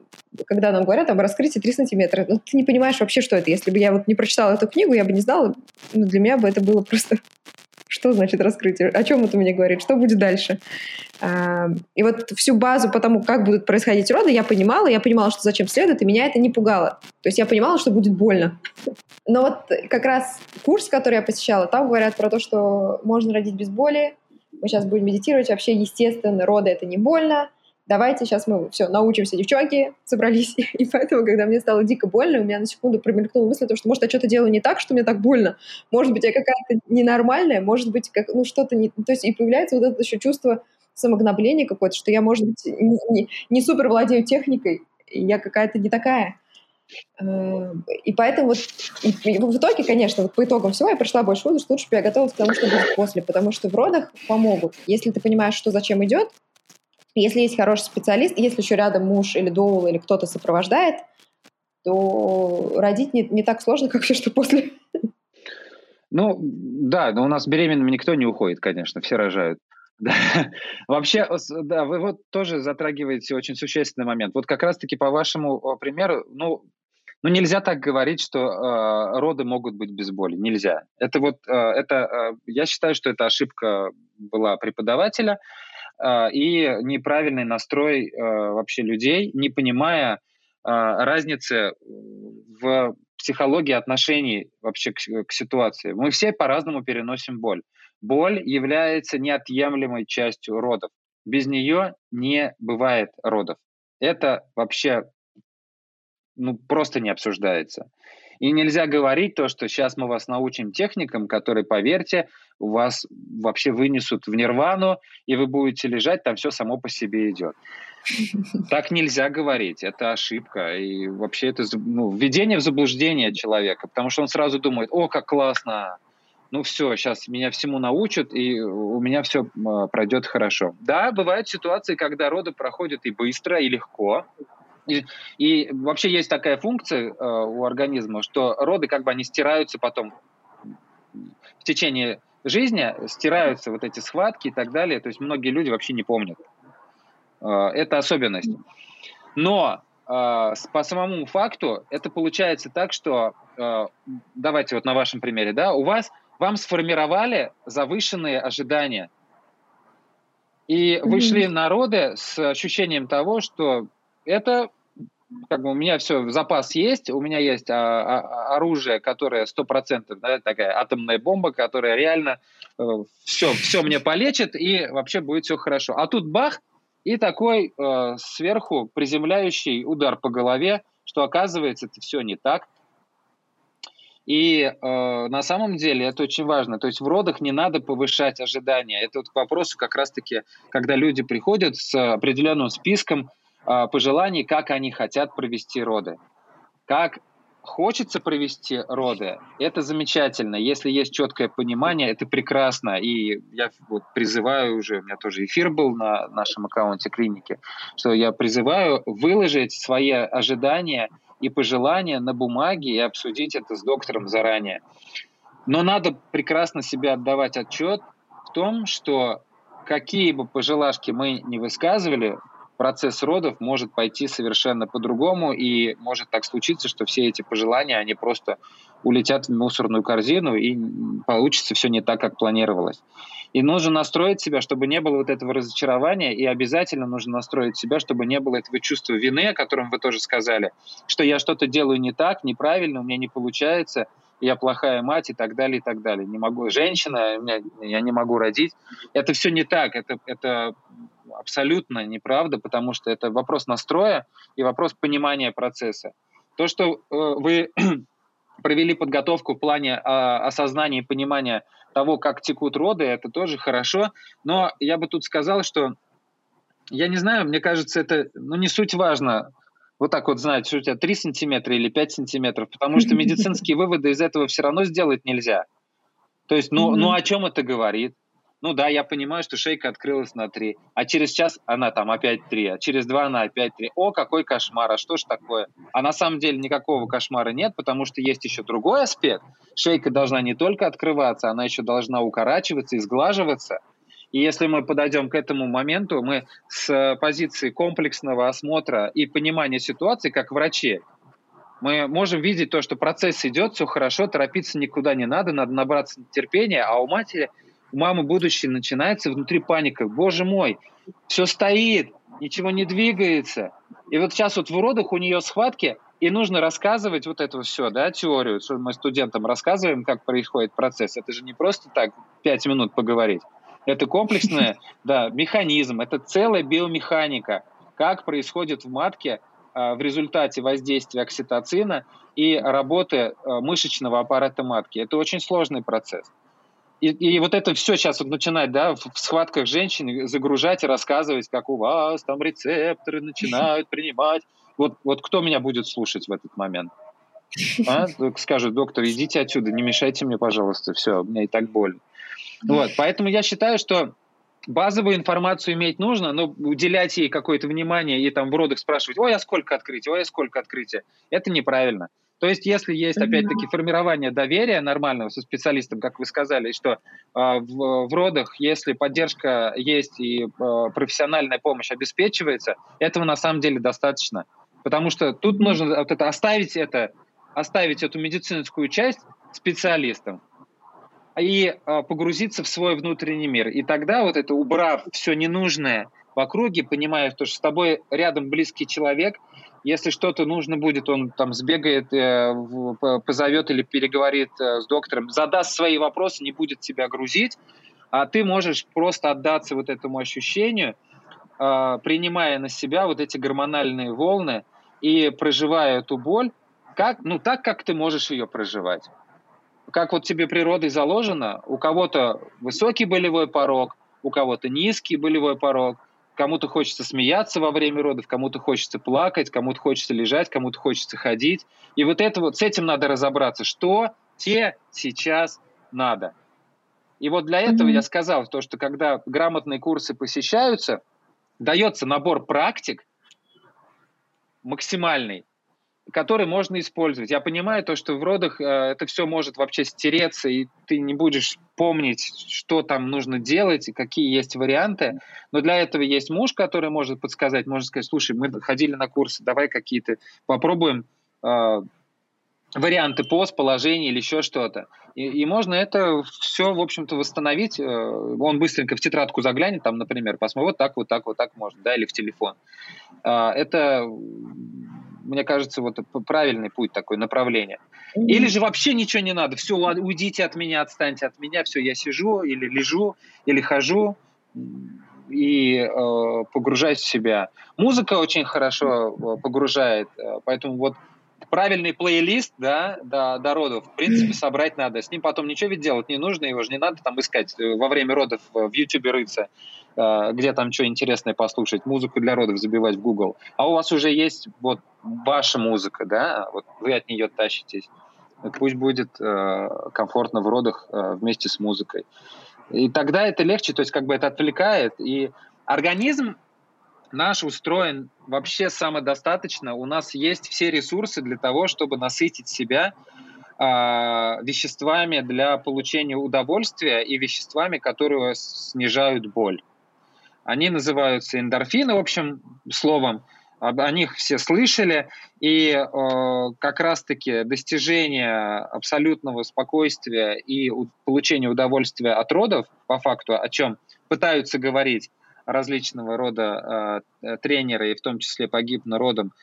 Когда нам говорят там раскрытие 3 сантиметра, ну, ты не понимаешь вообще, что это. Если бы я вот не прочитала эту книгу, я бы не знала. Ну, для меня бы это было просто... (laughs) Что значит раскрытие? О чем это мне говорит? Что будет дальше? А, и вот всю базу по тому, как будут происходить роды, я понимала, я понимала, что зачем следует, и меня это не пугало. То есть я понимала, что будет больно. (laughs) Но вот как раз курс, который я посещала, там говорят про то, что можно родить без боли, мы сейчас будем медитировать, вообще естественно, роды это не больно, давайте сейчас мы все научимся, девчонки собрались. (laughs) И поэтому, когда мне стало дико больно, у меня на секунду промелькнула мысль, что, может, я что-то делаю не так, что мне так больно. Может быть, я какая-то ненормальная, может быть, как, ну, что-то не... То есть и появляется вот это еще чувство самогнобления какое-то, что я, может быть, не, не, не супер владею техникой, я какая-то не такая. Э, и поэтому вот и в итоге, конечно, вот по итогам всего я пришла больше выводу, что лучше бы я готовилась к тому, что будет после, потому что в родах помогут. Если ты понимаешь, что зачем идет, если есть хороший специалист, если еще рядом муж или доул или кто-то сопровождает, то родить не, не так сложно, (laughs) как все, что после. Ну, да, но у нас беременными никто не уходит, конечно, все рожают. Да. (laughs) Вообще, да, вы вот тоже затрагиваете очень существенный момент. Вот как раз-таки по вашему примеру, ну, ну нельзя так говорить, что э, роды могут быть без боли. Нельзя. Это вот, э, это, э, я считаю, что это ошибка была преподавателя. А, и неправильный настрой а, вообще людей, не понимая а, разницы в психология отношений вообще к, к ситуации. Мы все по-разному переносим боль. Боль является неотъемлемой частью родов. Без нее не бывает родов. Это вообще ну, просто не обсуждается. И нельзя говорить то, что сейчас мы вас научим техникам, которые, поверьте, у вас вообще вынесут в нирвану, и вы будете лежать, там все само по себе идет. (laughs) Так нельзя говорить, это ошибка. И вообще это ну, введение в заблуждение человека, потому что он сразу думает, о, как классно, ну все, сейчас меня всему научат, и у меня все пройдет хорошо. Да, бывают ситуации, когда роды проходят и быстро, и легко, и, и вообще есть такая функция э, у организма, что роды как бы они стираются потом в течение жизни, стираются вот эти схватки и так далее. То есть многие люди вообще не помнят. Э, это особенность. Но э, по самому факту это получается так, что э, давайте вот на вашем примере, да, у вас вам сформировали завышенные ожидания. И вы шли на роды с ощущением того, что это как бы у меня все, запас есть, у меня есть а, а, оружие, которое стопроцентно, да, такая атомная бомба, которая реально э, все, все мне полечит и вообще будет все хорошо. А тут бах, и такой э, сверху приземляющий удар по голове, что оказывается это все не так. И э, на самом деле это очень важно. То есть в родах не надо повышать ожидания. Это вот к вопросу как раз-таки, когда люди приходят с определенным списком пожеланий, как они хотят провести роды. Как хочется провести роды, это замечательно. Если есть четкое понимание, это прекрасно. И я вот призываю уже, у меня тоже эфир был на нашем аккаунте клиники, что я призываю выложить свои ожидания – и пожелания на бумаге и обсудить это с доктором заранее. Но надо прекрасно себе отдавать отчет в том, что какие бы пожелашки мы не высказывали, процесс родов может пойти совершенно по-другому, и может так случиться, что все эти пожелания, они просто улетят в мусорную корзину, и получится все не так, как планировалось. И нужно настроить себя, чтобы не было вот этого разочарования, и обязательно нужно настроить себя, чтобы не было этого чувства вины, о котором вы тоже сказали, что я что-то делаю не так, неправильно, у меня не получается, я плохая мать и так далее, и так далее. Не могу, женщина, я не могу родить. Это все не так, это, это абсолютно неправда, потому что это вопрос настроя и вопрос понимания процесса. То, что э, вы (clears throat) провели подготовку в плане э, осознания и понимания того, как текут роды, это тоже хорошо. Но я бы тут сказал, что я не знаю, мне кажется, это ну, не суть важно, вот так вот знать, что у тебя 3 сантиметра или 5 сантиметров, потому что (laughs) медицинские выводы из этого все равно сделать нельзя. То есть, ну, ну о чем это говорит? Ну да, я понимаю, что шейка открылась на 3, а через час она там опять 3, а через 2 она опять 3. О, какой кошмар, а что ж такое? А на самом деле никакого кошмара нет, потому что есть еще другой аспект. Шейка должна не только открываться, она еще должна укорачиваться и сглаживаться. И если мы подойдем к этому моменту, мы с позиции комплексного осмотра и понимания ситуации, как врачи, мы можем видеть то, что процесс идет, все хорошо, торопиться никуда не надо, надо набраться терпения, а у матери – у мамы будущее начинается внутри паника. Боже мой, все стоит, ничего не двигается. И вот сейчас вот в родах у нее схватки, и нужно рассказывать вот это все, да, теорию, что мы студентам рассказываем, как происходит процесс. Это же не просто так пять минут поговорить. Это комплексный, (laughs) да, механизм, это целая биомеханика, как происходит в матке а, в результате воздействия окситоцина и работы а, мышечного аппарата матки. Это очень сложный процесс. И, и вот это все сейчас вот начинать, да, в, в схватках женщин загружать и рассказывать, как у вас там рецепторы начинают (laughs) принимать. Вот, вот кто меня будет слушать в этот момент? А? Скажет, доктор, идите отсюда, не мешайте мне, пожалуйста, все, у меня и так больно. Вот, поэтому я считаю, что базовую информацию иметь нужно, но уделять ей какое-то внимание и там в родах спрашивать, ой, а сколько открытия, ой, а сколько открытия, это неправильно. То есть, если есть, опять-таки, формирование доверия нормального со специалистом, как вы сказали, что э, в, в родах, если поддержка есть и э, профессиональная помощь обеспечивается, этого на самом деле достаточно. Потому что тут нужно вот это, оставить это, оставить эту медицинскую часть специалистам и э, погрузиться в свой внутренний мир. И тогда вот это, убрав все ненужное в округе, понимая, что с тобой рядом близкий человек – Если что-то нужно будет, он там сбегает, э, позовет или переговорит э, с доктором, задаст свои вопросы, не будет тебя грузить, а ты можешь просто отдаться вот этому ощущению, э, принимая на себя вот эти гормональные волны и проживая эту боль, как, ну, так, как ты можешь ее проживать. Как вот тебе природой заложено, у кого-то высокий болевой порог, у кого-то низкий болевой порог, кому-то хочется смеяться во время родов, кому-то хочется плакать, кому-то хочется лежать, кому-то хочется ходить. И вот это вот с этим надо разобраться, что тебе сейчас надо. И вот для этого mm-hmm. я сказал то, что когда грамотные курсы посещаются, дается набор практик максимальный, который можно использовать. Я понимаю то, что в родах э, это все может вообще стереться, и ты не будешь помнить, что там нужно делать, и какие есть варианты. Но для этого есть муж, который может подсказать, может сказать, слушай, мы ходили на курсы, давай какие-то попробуем э, варианты пост, положений или еще что-то. И, и можно это все, в общем-то, восстановить. Э, он быстренько в тетрадку заглянет, там, например, посмотрит, вот так, вот так, вот так можно, да, или в телефон. Э, это мне кажется, вот правильный путь такой, направление. Или же вообще ничего не надо, все, уйдите от меня, отстаньте от меня, все, я сижу или лежу, или хожу и э, погружаюсь в себя. Музыка очень хорошо э, погружает, э, поэтому вот правильный плейлист, да, до, до родов, в принципе, собрать надо. С ним потом ничего ведь делать не нужно, его же не надо там искать э, во время родов в Ютубе рыться. Э, где там что интересное послушать, музыку для родов забивать в Google. А у вас уже есть вот ваша музыка, да, вот вы от нее тащитесь. Пусть будет э, комфортно в родах э, вместе с музыкой. И тогда это легче, то есть как бы это отвлекает. И организм наш устроен вообще самодостаточно. У нас есть все ресурсы для того, чтобы насытить себя э, веществами для получения удовольствия и веществами, которые снижают боль. Они называются эндорфины, в общем, словом. О них все слышали. И э, как раз-таки достижение абсолютного спокойствия и получение удовольствия от родов, по факту, о чем пытаются говорить различного рода э, тренеры, и в том числе погиб народом,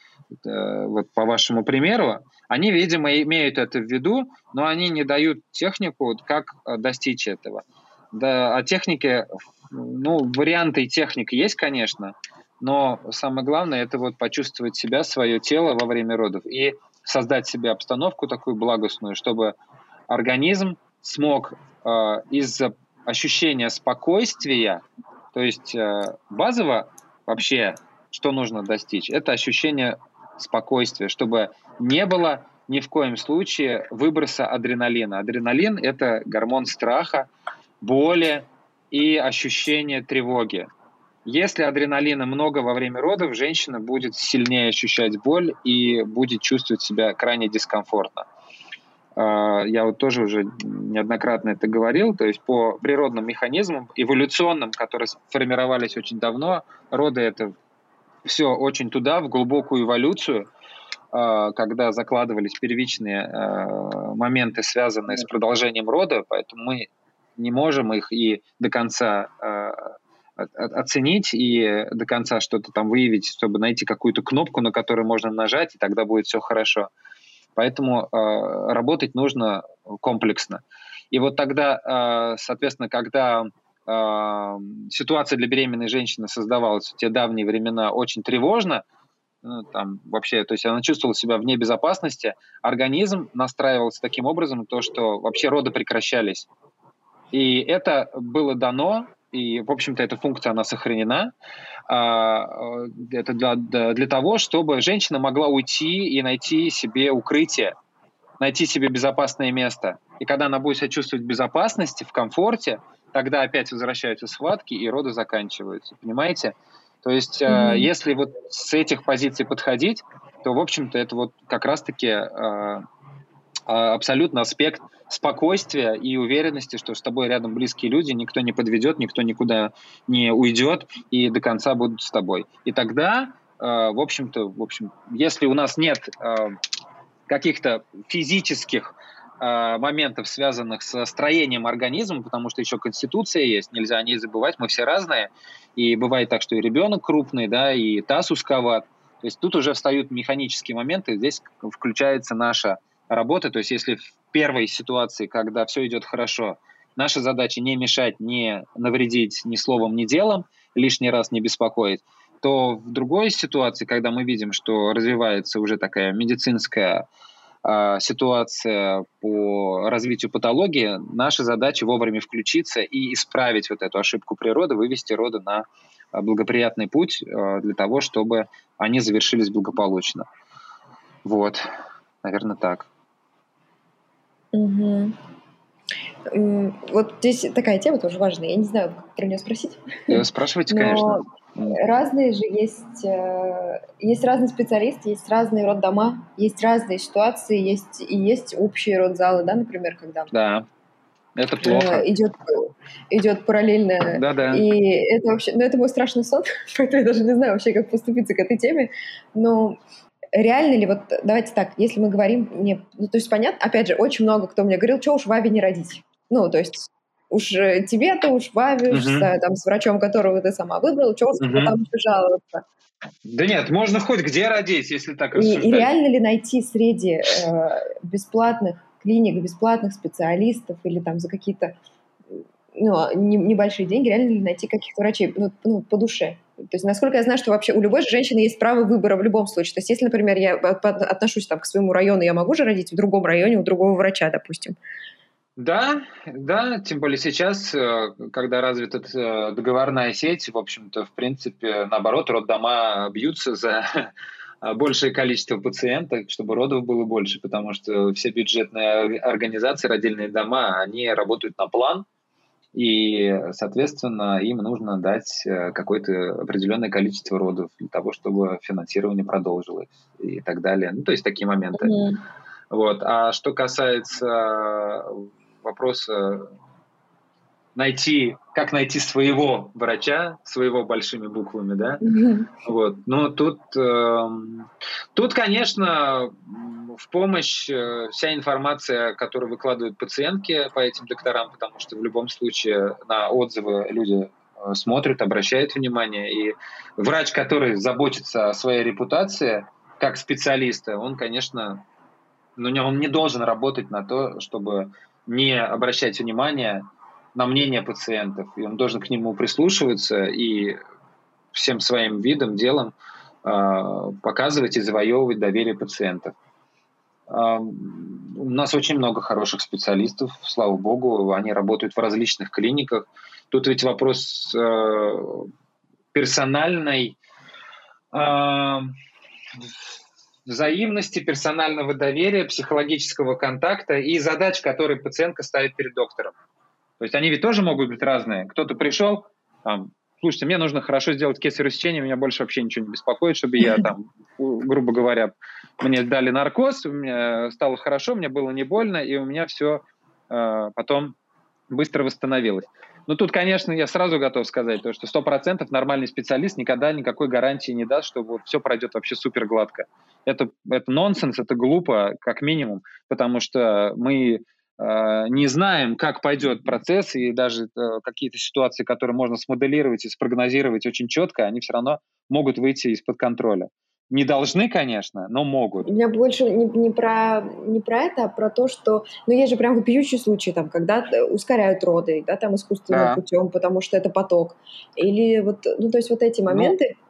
э, вот по вашему примеру, они, видимо, имеют это в виду, но они не дают технику, как э, достичь этого. Да, о технике ну, варианты техник есть, конечно, но самое главное это вот почувствовать себя, свое тело во время родов и создать себе обстановку такую благостную, чтобы организм смог э, из-за ощущения спокойствия, то есть э, базово вообще, что нужно достичь, это ощущение спокойствия, чтобы не было ни в коем случае выброса адреналина. Адреналин – это гормон страха, боли, и ощущение тревоги. Если адреналина много во время родов, женщина будет сильнее ощущать боль и будет чувствовать себя крайне дискомфортно. А, я вот тоже уже неоднократно это говорил, то есть по природным механизмам, эволюционным, которые сформировались очень давно, роды это все очень туда, в глубокую эволюцию, а, когда закладывались первичные а, моменты, связанные с продолжением рода, поэтому мы не можем их и до конца оценить и до конца что-то там выявить, чтобы найти какую-то кнопку, на которую можно нажать, и тогда будет все хорошо. Поэтому э, работать нужно комплексно. И вот тогда, э, соответственно, когда э, ситуация для беременной женщины создавалась в те давние времена очень тревожно, ну, там вообще, то есть она чувствовала себя вне безопасности, организм настраивался таким образом, то, что вообще роды прекращались. И это было дано, и, в общем-то, эта функция, она сохранена. А, это для, для того, чтобы женщина могла уйти и найти себе укрытие, найти себе безопасное место. И когда она будет себя чувствовать в безопасности, в комфорте, тогда опять возвращаются схватки, и роды заканчиваются. Понимаете? То есть, mm-hmm. если вот с этих позиций подходить, то, в общем-то, это вот как раз-таки а, абсолютно аспект спокойствия и уверенности, что с тобой рядом близкие люди, никто не подведет, никто никуда не уйдет и до конца будут с тобой. И тогда, э, в общем-то, в общем, если у нас нет э, каких-то физических э, моментов, связанных с строением организма, потому что еще конституция есть, нельзя о ней забывать, мы все разные, и бывает так, что и ребенок крупный, да, и таз узковат, То есть тут уже встают механические моменты, здесь включается наша работа. То есть если первой ситуации, когда все идет хорошо, наша задача не мешать, не навредить ни словом, ни делом, лишний раз не беспокоить, то в другой ситуации, когда мы видим, что развивается уже такая медицинская э, ситуация по развитию патологии, наша задача вовремя включиться и исправить вот эту ошибку природы, вывести роды на благоприятный путь э, для того, чтобы они завершились благополучно. Вот, наверное, так. Угу. Вот здесь такая тема тоже важная. Я не знаю, как про нее спросить. Э, спрашивайте, Но конечно. Разные же есть, э, есть разные специалисты, есть разные роддома, есть разные ситуации, есть и есть общие родзалы, да, например, когда да. Это плохо. Идет, идет параллельно. Да, да. И это вообще, ну это мой страшный сон, (laughs) поэтому я даже не знаю вообще, как поступиться к этой теме. Но реально ли, вот давайте так, если мы говорим, не, ну, то есть понятно, опять же, очень много кто мне говорил, что уж в Аве не родить. Ну, то есть уж э, тебе-то уж в Аве, уж uh-huh. там, с врачом, которого ты сама выбрала, что уж uh-huh. там жаловаться. Да нет, можно хоть где родить, если так рассуждать. И, и реально ли найти среди э, бесплатных клиник, бесплатных специалистов или там за какие-то ну, не, небольшие деньги реально ли найти каких-то врачей ну, ну, по душе? То есть, насколько я знаю, что вообще у любой женщины есть право выбора в любом случае. То есть, если, например, я отношусь там, к своему району, я могу же родить в другом районе у другого врача, допустим. Да, да, тем более сейчас, э, когда развита э, договорная сеть, в общем-то, в принципе, наоборот, роддома бьются за (laughs) большее количество пациентов, чтобы родов было больше, потому что все бюджетные организации, родильные дома, они работают на план, и, соответственно, им нужно дать э, какое-то определенное количество родов для того, чтобы финансирование продолжилось и так далее. Ну, то есть такие моменты. Mm-hmm. Вот. А что касается вопроса найти, как найти своего врача, своего большими буквами, да, mm-hmm. вот, но тут, э, тут, конечно, в помощь э, вся информация, которую выкладывают пациентки по этим докторам, потому что в любом случае на отзывы люди э, смотрят, обращают внимание, и врач, который заботится о своей репутации как специалиста, он, конечно, ну, он не должен работать на то, чтобы не обращать внимания на мнение пациентов, и он должен к нему прислушиваться и всем своим видом, делом э, показывать и завоевывать доверие пациентов. У нас очень много хороших специалистов, слава богу, они работают в различных клиниках. Тут ведь вопрос э, персональной э, взаимности, персонального доверия, психологического контакта и задач, которые пациентка ставит перед доктором. То есть они ведь тоже могут быть разные. Кто-то пришел, там, слушайте, мне нужно хорошо сделать кесарево сечение, меня больше вообще ничего не беспокоит, чтобы я там, грубо говоря, мне дали наркоз, меня стало хорошо, мне было не больно, и у меня все э, потом быстро восстановилось. Но тут, конечно, я сразу готов сказать, то, что 100% нормальный специалист никогда никакой гарантии не даст, что вот все пройдет вообще супер гладко. Это, это нонсенс, это глупо, как минимум, потому что мы не знаем, как пойдет процесс, и даже э, какие-то ситуации, которые можно смоделировать и спрогнозировать очень четко, они все равно могут выйти из-под контроля. Не должны, конечно, но могут. У меня больше не, не, про, не про это, а про то, что... Ну, есть же прям вопиющие случаи, там, когда ускоряют роды, да, там, искусственным да. путем, потому что это поток. Или вот, ну, то есть вот эти ну, моменты... Ну,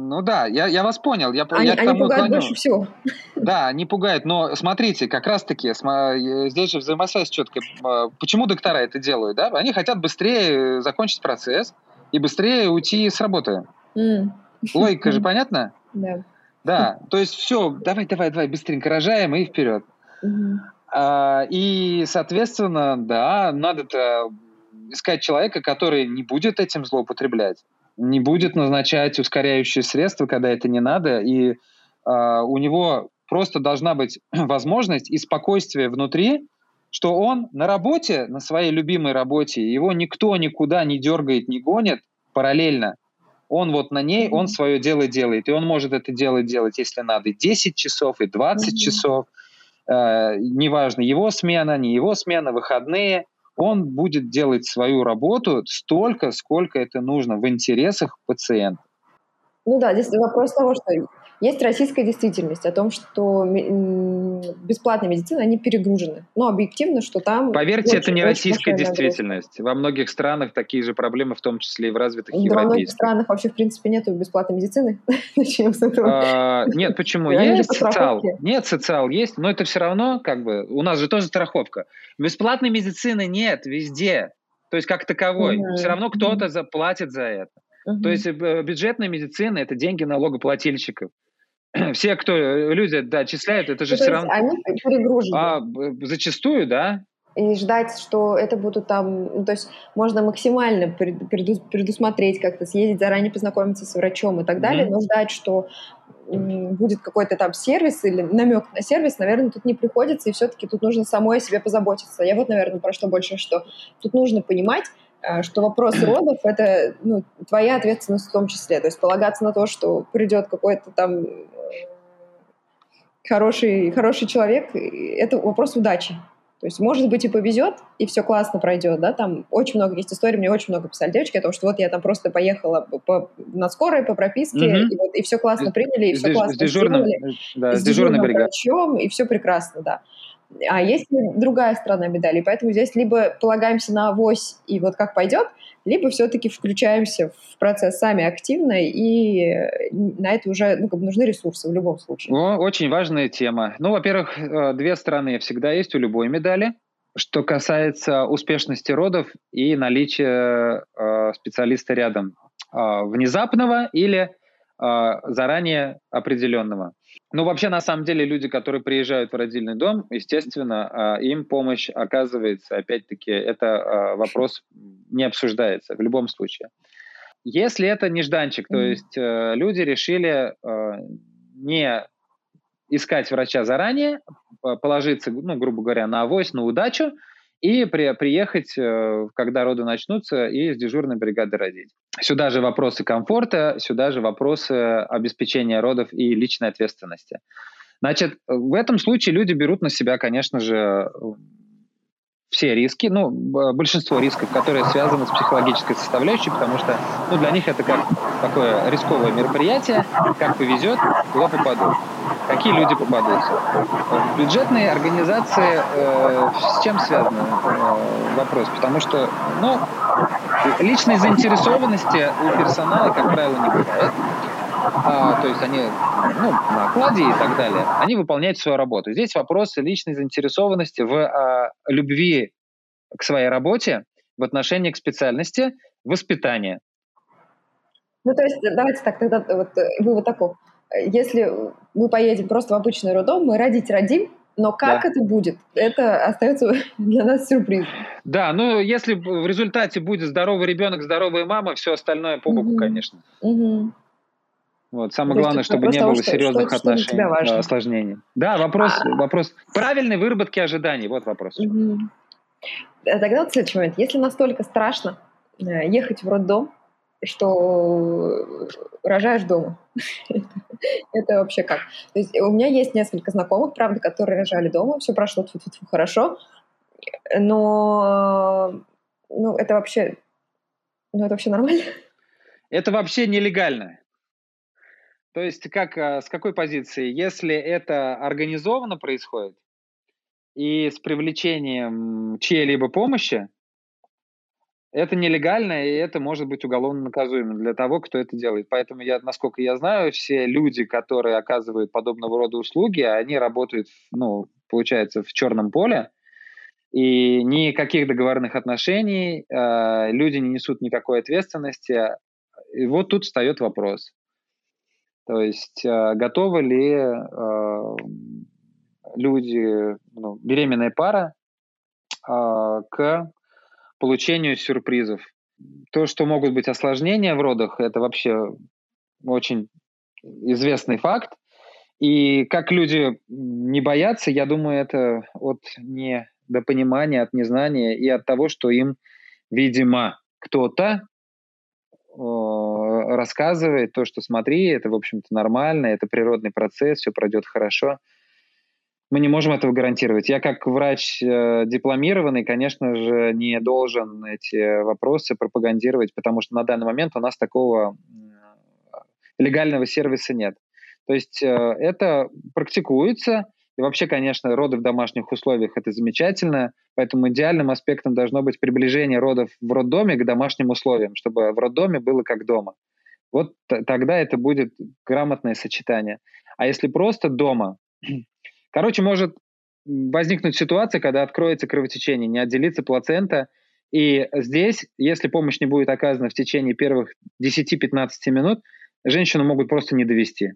ну да, я, я вас понял. Я, они, я к тому они пугают клоню. больше всего. (laughs) Да, не пугают, но смотрите, как раз-таки здесь же взаимосвязь четкая. Почему доктора это делают? Да? Они хотят быстрее закончить процесс и быстрее уйти с работы. Mm. Логика же (laughs) понятна? Да. Да, то есть все, давай, давай, давай, быстренько рожаем и вперед. А, и, соответственно, да, надо-то искать человека, который не будет этим злоупотреблять не будет назначать ускоряющие средства, когда это не надо, и э, у него просто должна быть (clears throat) возможность и спокойствие внутри, что он на работе, на своей любимой работе, его никто никуда не дергает, не гонит параллельно. Он вот на ней, он свое дело делает, и он может это дело делать, если надо, и 10 часов, и 20 mm-hmm. часов, э, неважно, его смена, не его смена, выходные – он будет делать свою работу столько, сколько это нужно в интересах пациента. Ну да, здесь вопрос того, что Есть российская действительность о том, что бесплатная медицина, они перегружены. Но объективно, что там... Поверьте, очень, это не российская действительность. Во многих странах такие же проблемы, в том числе и в развитых да, европейских. Во многих странах вообще, в принципе, нет бесплатной медицины. (laughs) Начнем с этого. А, нет, почему? Есть социал. Нет, социал есть, но это все равно, как бы, у нас же тоже страховка. Бесплатной медицины нет везде. То есть как таковой. Все равно кто-то заплатит за это. Mm-hmm. То есть э, бюджетная медицина – это деньги налогоплательщиков. (clears throat) все, кто э, люди да, отчисляют, это же ну, все равно... Они перегружены. А, зачастую, да. И ждать, что это будут там... Ну, то есть можно максимально предусмотреть как-то, съездить заранее, познакомиться с врачом и так далее, mm-hmm. но ждать, что будет какой-то там сервис или намек на сервис, наверное, тут не приходится, и все-таки тут нужно самой о себе позаботиться. Я вот, наверное, про что больше, что тут нужно понимать, что вопрос родов — это ну, твоя ответственность в том числе. То есть полагаться на то, что придет какой-то там хороший, хороший человек, это вопрос удачи. То есть, может быть, и повезет, и все классно пройдет, да, там очень много есть историй, мне очень много писали девочки о том, что вот я там просто поехала по, на скорой по прописке, угу. и, вот, и все классно приняли, и все классно с дежурным, сделали, да, с дежурным врачом, и все прекрасно, да. А есть другая сторона медали, поэтому здесь либо полагаемся на авось, и вот как пойдет, либо все-таки включаемся в процесс сами активно, и на это уже ну, как бы нужны ресурсы в любом случае. О, очень важная тема. Ну, во-первых, э, две стороны всегда есть у любой медали. Что касается успешности родов и наличия э, специалиста рядом, э, внезапного или э, заранее определенного. Ну, вообще, на самом деле, люди, которые приезжают в родильный дом, естественно, а, им помощь оказывается. Опять-таки, это а, вопрос не обсуждается в любом случае. Если это нежданчик, то есть э, люди решили э, не искать врача заранее, положиться, ну, грубо говоря, на авось, на удачу, и при, приехать, э, когда роды начнутся, и с дежурной бригады родить. Сюда же вопросы комфорта, сюда же вопросы обеспечения родов и личной ответственности. Значит, в этом случае люди берут на себя, конечно же, все риски, ну, большинство рисков, которые связаны с психологической составляющей, потому что ну, для них это как такое рисковое мероприятие, как повезет, куда попадут, какие люди попадутся. Бюджетные организации, э, с чем связан э, вопрос? Потому что, ну, личной заинтересованности у персонала, как правило, не бывает а, то есть они ну, на окладе и так далее, они выполняют свою работу. Здесь вопрос личной заинтересованности в а, любви к своей работе, в отношении к специальности, воспитания. Ну, то есть, давайте так, тогда вот вывод такой. Если мы поедем просто в обычный роддом, мы родить родим, но как да. это будет, это остается (laughs) для нас сюрпризом. Да, ну если в результате будет здоровый ребенок, здоровая мама, все остальное по боку, угу. конечно. Угу. Вот. Самое То главное, чтобы не того, было серьезных что, отношений, что осложнений. Да, вопрос, а... вопрос правильной выработки ожиданий. Вот вопрос. Угу. Тогда вот следующий момент. Если настолько страшно э, ехать в роддом, что рожаешь дома. (laughs) Это вообще как? То есть у меня есть несколько знакомых, правда, которые рожали дома, все прошло хорошо, но ну, это вообще, ну, это вообще нормально? Это вообще нелегально. То есть как, а, с какой позиции? Если это организованно происходит и с привлечением чьей-либо помощи, это нелегально, и это может быть уголовно наказуемо для того, кто это делает. Поэтому, я, насколько я знаю, все люди, которые оказывают подобного рода услуги, они работают, ну, получается, в черном поле, и никаких договорных отношений, э, люди не несут никакой ответственности. И вот тут встает вопрос. То есть э, готовы ли э, люди, ну, беременная пара э, к получению сюрпризов. То, что могут быть осложнения в родах, это вообще очень известный факт. И как люди не боятся, я думаю, это от недопонимания, от незнания и от того, что им, видимо, кто-то рассказывает то, что смотри, это, в общем-то, нормально, это природный процесс, все пройдет хорошо. Мы не можем этого гарантировать. Я как врач э, дипломированный, конечно же, не должен эти вопросы пропагандировать, потому что на данный момент у нас такого легального сервиса нет. То есть э, это практикуется, и вообще, конечно, роды в домашних условиях – это замечательно, поэтому идеальным аспектом должно быть приближение родов в роддоме к домашним условиям, чтобы в роддоме было как дома. Вот тогда это будет грамотное сочетание. А если просто дома, короче, может возникнуть ситуация, когда откроется кровотечение, не отделится плацента, и здесь, если помощь не будет оказана в течение первых 10-15 минут, женщину могут просто не довести.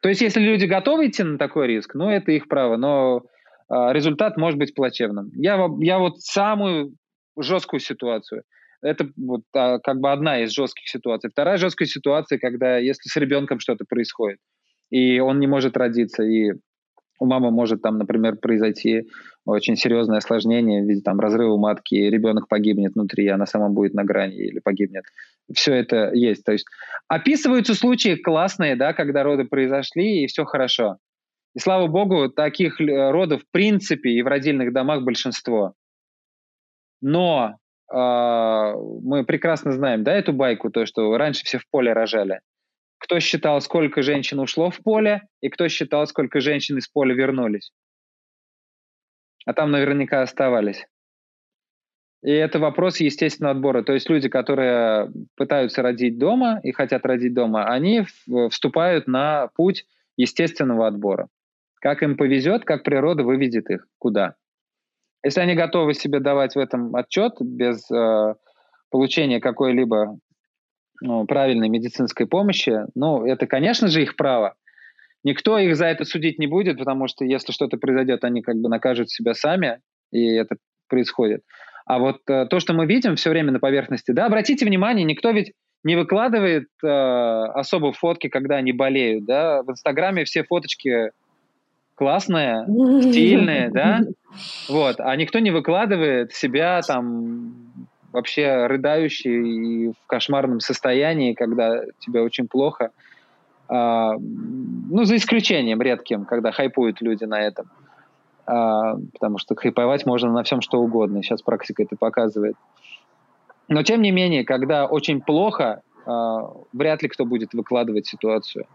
То есть, если люди готовы идти на такой риск, ну, это их право, но э, результат может быть плачевным. Я, я вот самую жесткую ситуацию, это вот а, как бы одна из жестких ситуаций. Вторая жесткая ситуация, когда если с ребенком что-то происходит, и он не может родиться, и у мамы может там, например, произойти очень серьезное осложнение в виде там разрыва матки, и ребенок погибнет внутри, она сама будет на грани или погибнет. Все это есть. То есть описываются случаи классные, да, когда роды произошли, и все хорошо. И слава богу, таких родов в принципе и в родильных домах большинство. Но э, мы прекрасно знаем, да, эту байку, то, что раньше все в поле рожали кто считал, сколько женщин ушло в поле, и кто считал, сколько женщин из поля вернулись. А там наверняка оставались. И это вопрос естественного отбора. То есть люди, которые пытаются родить дома и хотят родить дома, они вступают на путь естественного отбора. Как им повезет, как природа выведет их, куда. Если они готовы себе давать в этом отчет без э, получения какой-либо ну, правильной медицинской помощи, ну, это, конечно же, их право. Никто их за это судить не будет, потому что если что-то произойдет, они как бы накажут себя сами, и это происходит. А вот э, то, что мы видим все время на поверхности, да, обратите внимание, никто ведь не выкладывает э, особо фотки, когда они болеют, да, в Инстаграме все фоточки классные, (laughs) стильные, да, (laughs) вот, а никто не выкладывает себя там вообще рыдающий и в кошмарном состоянии, когда тебе очень плохо. А, ну, за исключением редким, когда хайпуют люди на этом. А, потому что хайповать можно на всем, что угодно. Сейчас практика это показывает. Но, тем не менее, когда очень плохо, а, вряд ли кто будет выкладывать ситуацию.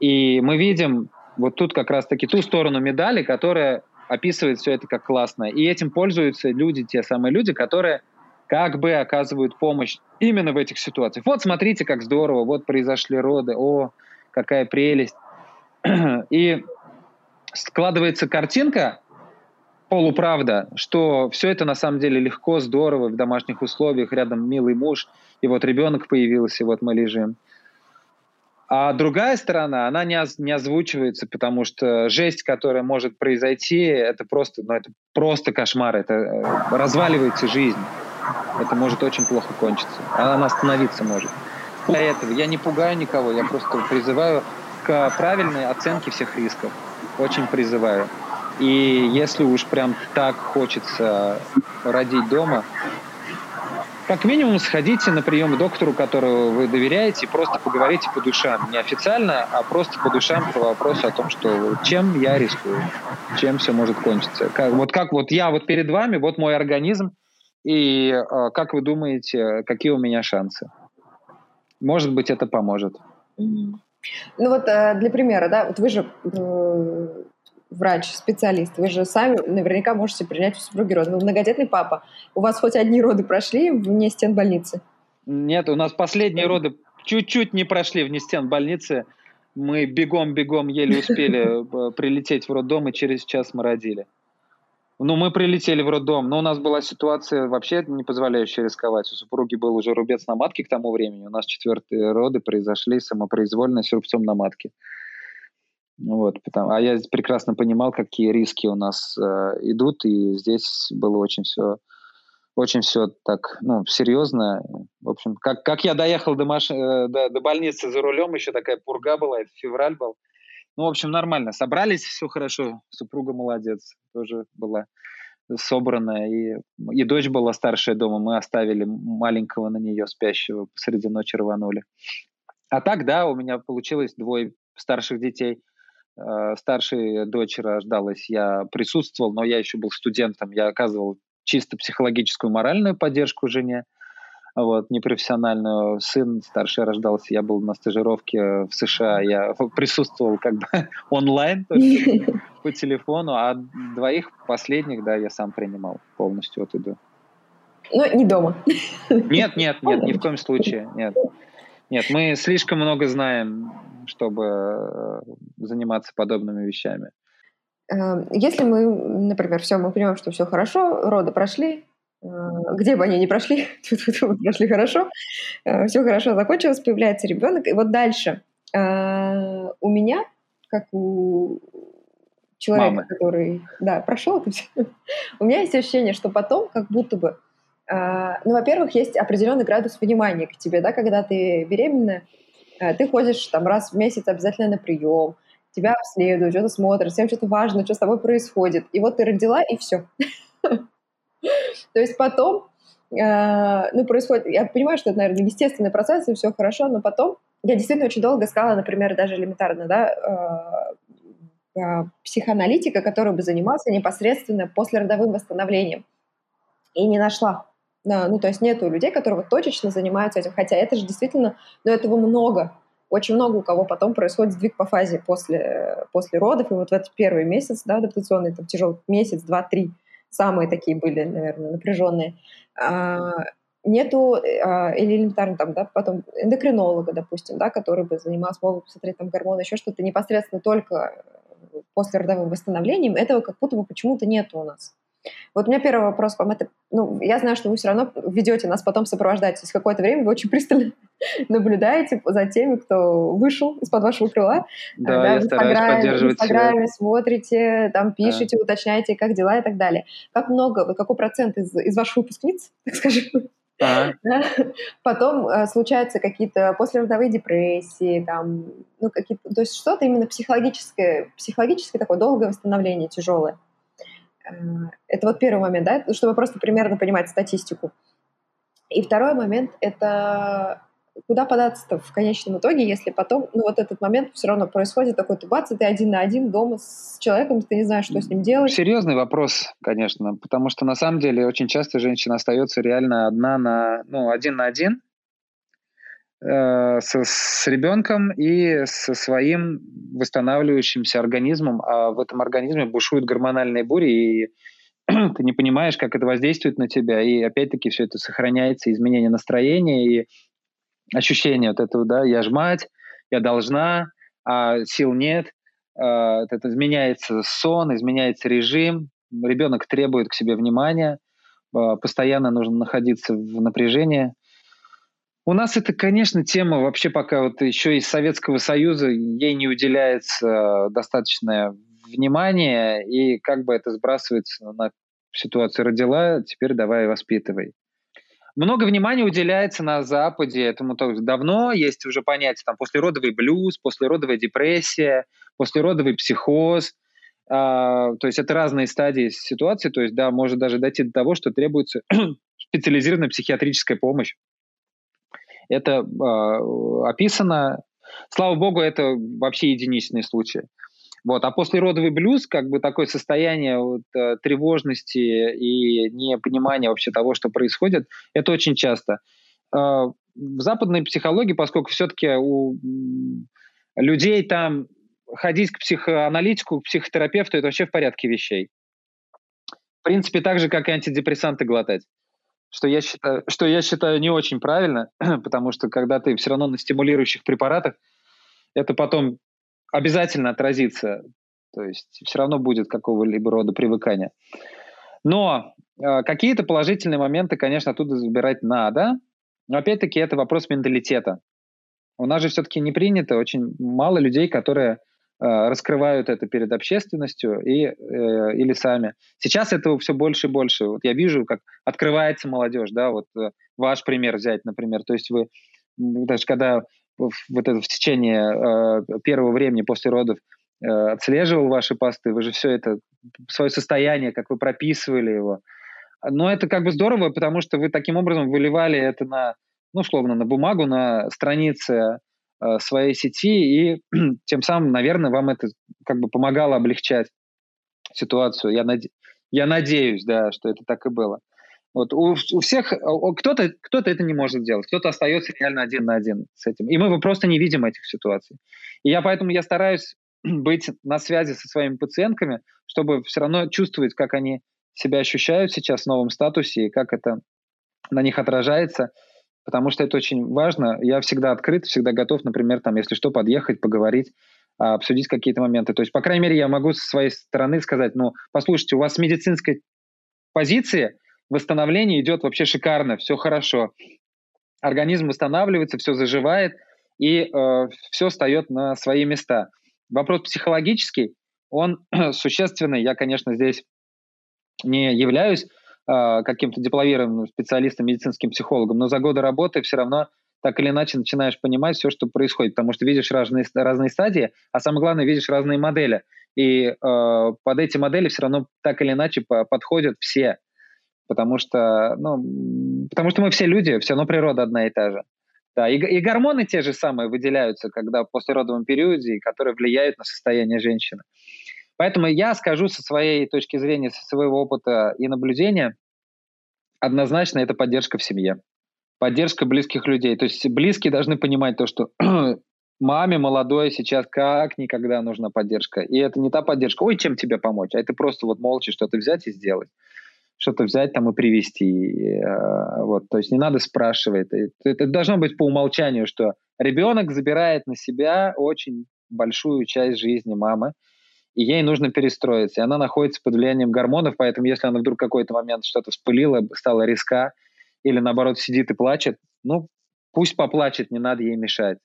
И мы видим вот тут как раз-таки ту сторону медали, которая описывает все это как классно. И этим пользуются люди, те самые люди, которые как бы оказывают помощь именно в этих ситуациях. Вот смотрите, как здорово, вот произошли роды, о, какая прелесть. (clears throat) И складывается картинка, полуправда, что все это на самом деле легко, здорово, в домашних условиях, рядом милый муж, и вот ребенок появился, и вот мы лежим. А другая сторона, она не, оз, не озвучивается, потому что жесть, которая может произойти, это просто, ну, это просто кошмар, это э, разваливается жизнь это может очень плохо кончиться. Она остановиться может. Для этого я не пугаю никого, я просто призываю к правильной оценке всех рисков. Очень призываю. И если уж прям так хочется родить дома, как минимум сходите на прием к доктору, которого вы доверяете, и просто поговорите по душам. Не официально, а просто по душам по вопросу о том, что чем я рискую, чем все может кончиться. Как, вот как вот я вот перед вами, вот мой организм, и э, как вы думаете, какие у меня шансы? Может быть, это поможет. Ну вот э, для примера, да, вот вы же э, врач, специалист, вы же сами наверняка можете принять у супруги роды. Вы многодетный папа. У вас хоть одни роды прошли вне стен больницы? Нет, у нас последние роды чуть-чуть не прошли вне стен больницы. Мы бегом-бегом еле успели (laughs) прилететь в роддом, и через час мы родили. Ну, мы прилетели в роддом, но у нас была ситуация вообще не позволяющая рисковать. У супруги был уже рубец на матке к тому времени. У нас четвертые роды произошли самопроизвольно с рубцом на матке. Вот, потому, а я прекрасно понимал, какие риски у нас э, идут, и здесь было очень все, очень все так, ну, серьезно. В общем, как, как я доехал до, маш... э, до, до больницы за рулем, еще такая пурга была, это февраль был. Ну, в общем, нормально. Собрались, все хорошо. Супруга молодец, тоже была собранная. И, и дочь была старшая дома. Мы оставили маленького на нее спящего, посреди ночи рванули. А так, да, у меня получилось двое старших детей. Э, старшая дочь рождалась, я присутствовал, но я еще был студентом. Я оказывал чисто психологическую, моральную поддержку жене. Вот, непрофессиональную. Сын старший рождался, я был на стажировке в США, я присутствовал как бы (laughs) онлайн (laughs) по телефону, а двоих последних, да, я сам принимал полностью от иду. Ну, не дома. Нет, нет, нет, ни в коем случае, нет. Нет, мы слишком много знаем, чтобы э, заниматься подобными вещами. Эм, если мы, например, все, мы понимаем, что все хорошо, роды прошли, где бы они ни прошли, (laughs) прошли хорошо, э, все хорошо закончилось, появляется ребенок, и вот дальше у меня, как у человека, Мамы. который, да, прошел это все, (laughs) у меня есть ощущение, что потом, как будто бы а, ну, во-первых, есть определенный градус внимания к тебе, да, когда ты беременна, а, ты ходишь там раз в месяц обязательно на прием, тебя обследуют, что-то смотрят, всем что-то важно, что с тобой происходит. И вот ты родила, и все. (laughs) (laughs) То есть потом, а, ну, происходит, я понимаю, что это, наверное, естественный процесс, и все хорошо, но потом я действительно очень долго искала, например, даже элементарно, да, психоаналитика, который бы занимался непосредственно послеродовым восстановлением. И не нашла. Ну, то есть нету людей, которые вот точечно занимаются этим. Хотя это же действительно, ну, этого много. Очень много у кого потом происходит сдвиг по фазе после, после родов. И вот в этот первый месяц, да, адаптационный, там, тяжелый месяц, два, три, самые такие были, наверное, напряженные. А, нету, а, или элементарно там, да, потом эндокринолога, допустим, да, который бы занимался, мог бы посмотреть там гормоны, еще что-то, непосредственно только после родовым восстановлением, этого как будто бы почему-то нету у нас. Вот у меня первый вопрос вам. Это, ну, я знаю, что вы все равно ведете нас потом сопровождать. То есть какое-то время вы очень пристально (laughs) наблюдаете за теми, кто вышел из-под вашего крыла. Да, да я в Инстаграме, поддерживать в Инстаграме смотрите, там пишете, да. уточняете, как дела и так далее. Как много, вы какой процент из, из ваших выпускниц, (laughs) так скажем, Ага. (laughs) Потом э, случаются какие-то послеродовые депрессии, там, ну, какие-то, то есть что-то именно психологическое, психологическое такое долгое восстановление, тяжелое. Это вот первый момент, да, чтобы просто примерно понимать статистику. И второй момент — это куда податься-то в конечном итоге, если потом, ну вот этот момент все равно происходит такой, ты бац, ты один на один дома с человеком, ты не знаешь, что с ним делать. Серьезный вопрос, конечно, потому что на самом деле очень часто женщина остается реально одна на, ну, один на один, с, с ребенком и со своим восстанавливающимся организмом, а в этом организме бушуют гормональные бури, и (clears throat) ты не понимаешь, как это воздействует на тебя, и опять-таки все это сохраняется, изменение настроения и ощущение вот этого, да, я ж мать, я должна, а сил нет, а, это изменяется сон, изменяется режим, ребенок требует к себе внимания, а, постоянно нужно находиться в напряжении – у нас это, конечно, тема вообще пока вот еще из Советского Союза, ей не уделяется достаточное внимание, и как бы это сбрасывается на ситуацию родила, теперь давай воспитывай. Много внимания уделяется на Западе этому тоже давно. Есть уже понятие там послеродовый блюз, послеродовая депрессия, послеродовый психоз. А, то есть это разные стадии ситуации. То есть, да, может даже дойти до того, что требуется (clears throat) специализированная психиатрическая помощь это э, описано. Слава богу, это вообще единичные случаи. Вот. А послеродовый блюз, как бы такое состояние вот, э, тревожности и непонимания вообще того, что происходит, это очень часто. Э, в западной психологии, поскольку все-таки у людей там ходить к психоаналитику, к психотерапевту, это вообще в порядке вещей. В принципе, так же, как и антидепрессанты глотать что я считаю, что я считаю не очень правильно, (clears throat) потому что когда ты все равно на стимулирующих препаратах, это потом обязательно отразится, то есть все равно будет какого-либо рода привыкания. Но э, какие-то положительные моменты, конечно, оттуда забирать надо, но опять-таки это вопрос менталитета. У нас же все-таки не принято, очень мало людей, которые раскрывают это перед общественностью и, э, или сами. Сейчас этого все больше и больше. Вот я вижу, как открывается молодежь, да, вот э, ваш пример взять, например. То есть вы даже когда в, вот это в течение э, первого времени после родов э, отслеживал ваши посты, вы же все это, свое состояние, как вы прописывали его. Но это как бы здорово, потому что вы таким образом выливали это на, ну, условно, на бумагу, на странице Э, своей сети, и (clears throat) тем самым, наверное, вам это как бы помогало облегчать ситуацию. Я, наде... я надеюсь, да, что это так и было. Вот у, у всех кто-то кто это не может делать, кто-то остается реально один на один с этим, и мы просто не видим этих ситуаций. И я поэтому я стараюсь (clears throat) быть на связи со своими пациентками, чтобы все равно чувствовать, как они себя ощущают сейчас в новом статусе и как это на них отражается, потому что это очень важно. Я всегда открыт, всегда готов, например, там, если что, подъехать, поговорить, а, обсудить какие-то моменты. То есть, по крайней мере, я могу со своей стороны сказать, ну, послушайте, у вас с медицинской позиции восстановление идет вообще шикарно, все хорошо. Организм восстанавливается, все заживает, и э, все встает на свои места. Вопрос психологический, он (clears throat) существенный. Я, конечно, здесь не являюсь каким-то дипломированным специалистом, медицинским психологом, но за годы работы все равно так или иначе начинаешь понимать все, что происходит, потому что видишь разные, разные стадии, а самое главное, видишь разные модели. И э, под эти модели все равно так или иначе по подходят все, потому что, ну, потому что мы все люди, все равно природа одна и та же. Да, и, и гормоны те же самые выделяются, когда в послеродовом периоде, которые влияют на состояние женщины. Поэтому я скажу со своей точки зрения, со своего опыта и наблюдения, однозначно это поддержка в семье. Поддержка близких людей. То есть близкие должны понимать то, что (clears throat) маме молодой сейчас как никогда нужна поддержка. И это не та поддержка, ой, чем тебе помочь, а это просто вот молча что-то взять и сделать что-то взять там и привести. Э, вот, то есть не надо спрашивать. Это, должно быть по умолчанию, что ребенок забирает на себя очень большую часть жизни мамы, и ей нужно перестроиться. И она находится под влиянием гормонов, поэтому если она вдруг какой-то момент что-то вспылила, стала резка, или наоборот сидит и плачет, ну, пусть поплачет, не надо ей мешать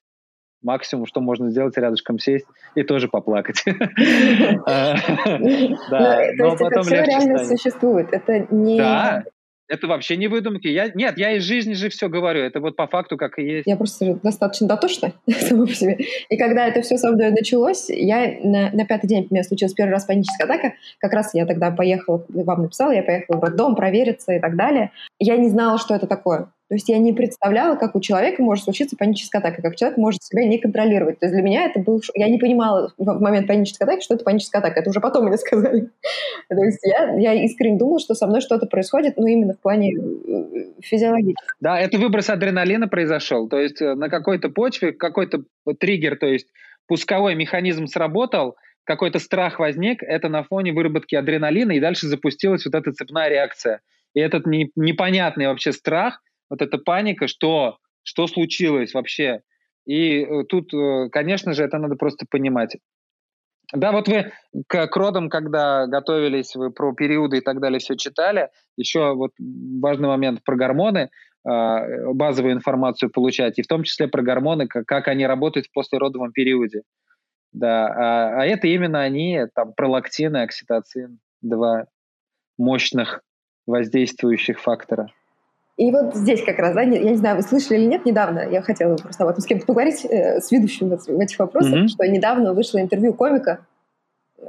максимум, что можно сделать, рядышком сесть и тоже поплакать. (laughs) (laughs) Да, но потом все реально существует. Это не... Это вообще не выдумки. Я, нет, я из жизни же все говорю. Это вот по факту как и есть. Я просто достаточно дотошна (laughs) сама по себе. И когда это все со мной началось, я на, на пятый день у меня случилась первый раз паническая атака. Как раз я тогда поехала, вам написала, я поехала в роддом провериться и так далее. Я не знала, что это такое. То есть я не представляла, как у человека может случиться паническая атака, как человек может себя не контролировать. То есть для меня это был... Я не понимала в момент панической атаки, что это паническая атака. Это уже потом мне (laughs) сказали. То есть я, я искренне думала, что со мной что-то происходит, но именно в плане э, физиологического. Да, это выброс адреналина произошел. То есть э, на какой-то почве какой-то триггер, то есть пусковой механизм сработал, какой-то страх возник, это на фоне выработки адреналина, и дальше запустилась вот эта цепная реакция. И этот не, непонятный вообще страх – вот эта паника, что, что случилось вообще. И э, тут, э, конечно же, это надо просто понимать. Да, вот вы к, к родам, когда готовились, вы про периоды и так далее все читали. Еще вот важный момент про гормоны, а, базовую информацию получать, и в том числе про гормоны, как, как они работают в послеродовом периоде. Да, а, а это именно они, там, пролактин и окситоцин, два мощных воздействующих фактора. И вот здесь как раз, да, я не знаю, вы слышали или нет, недавно, я хотела просто об этом с кем-то поговорить, э, с ведущим в этих вопросах, mm-hmm. что недавно вышло интервью комика э,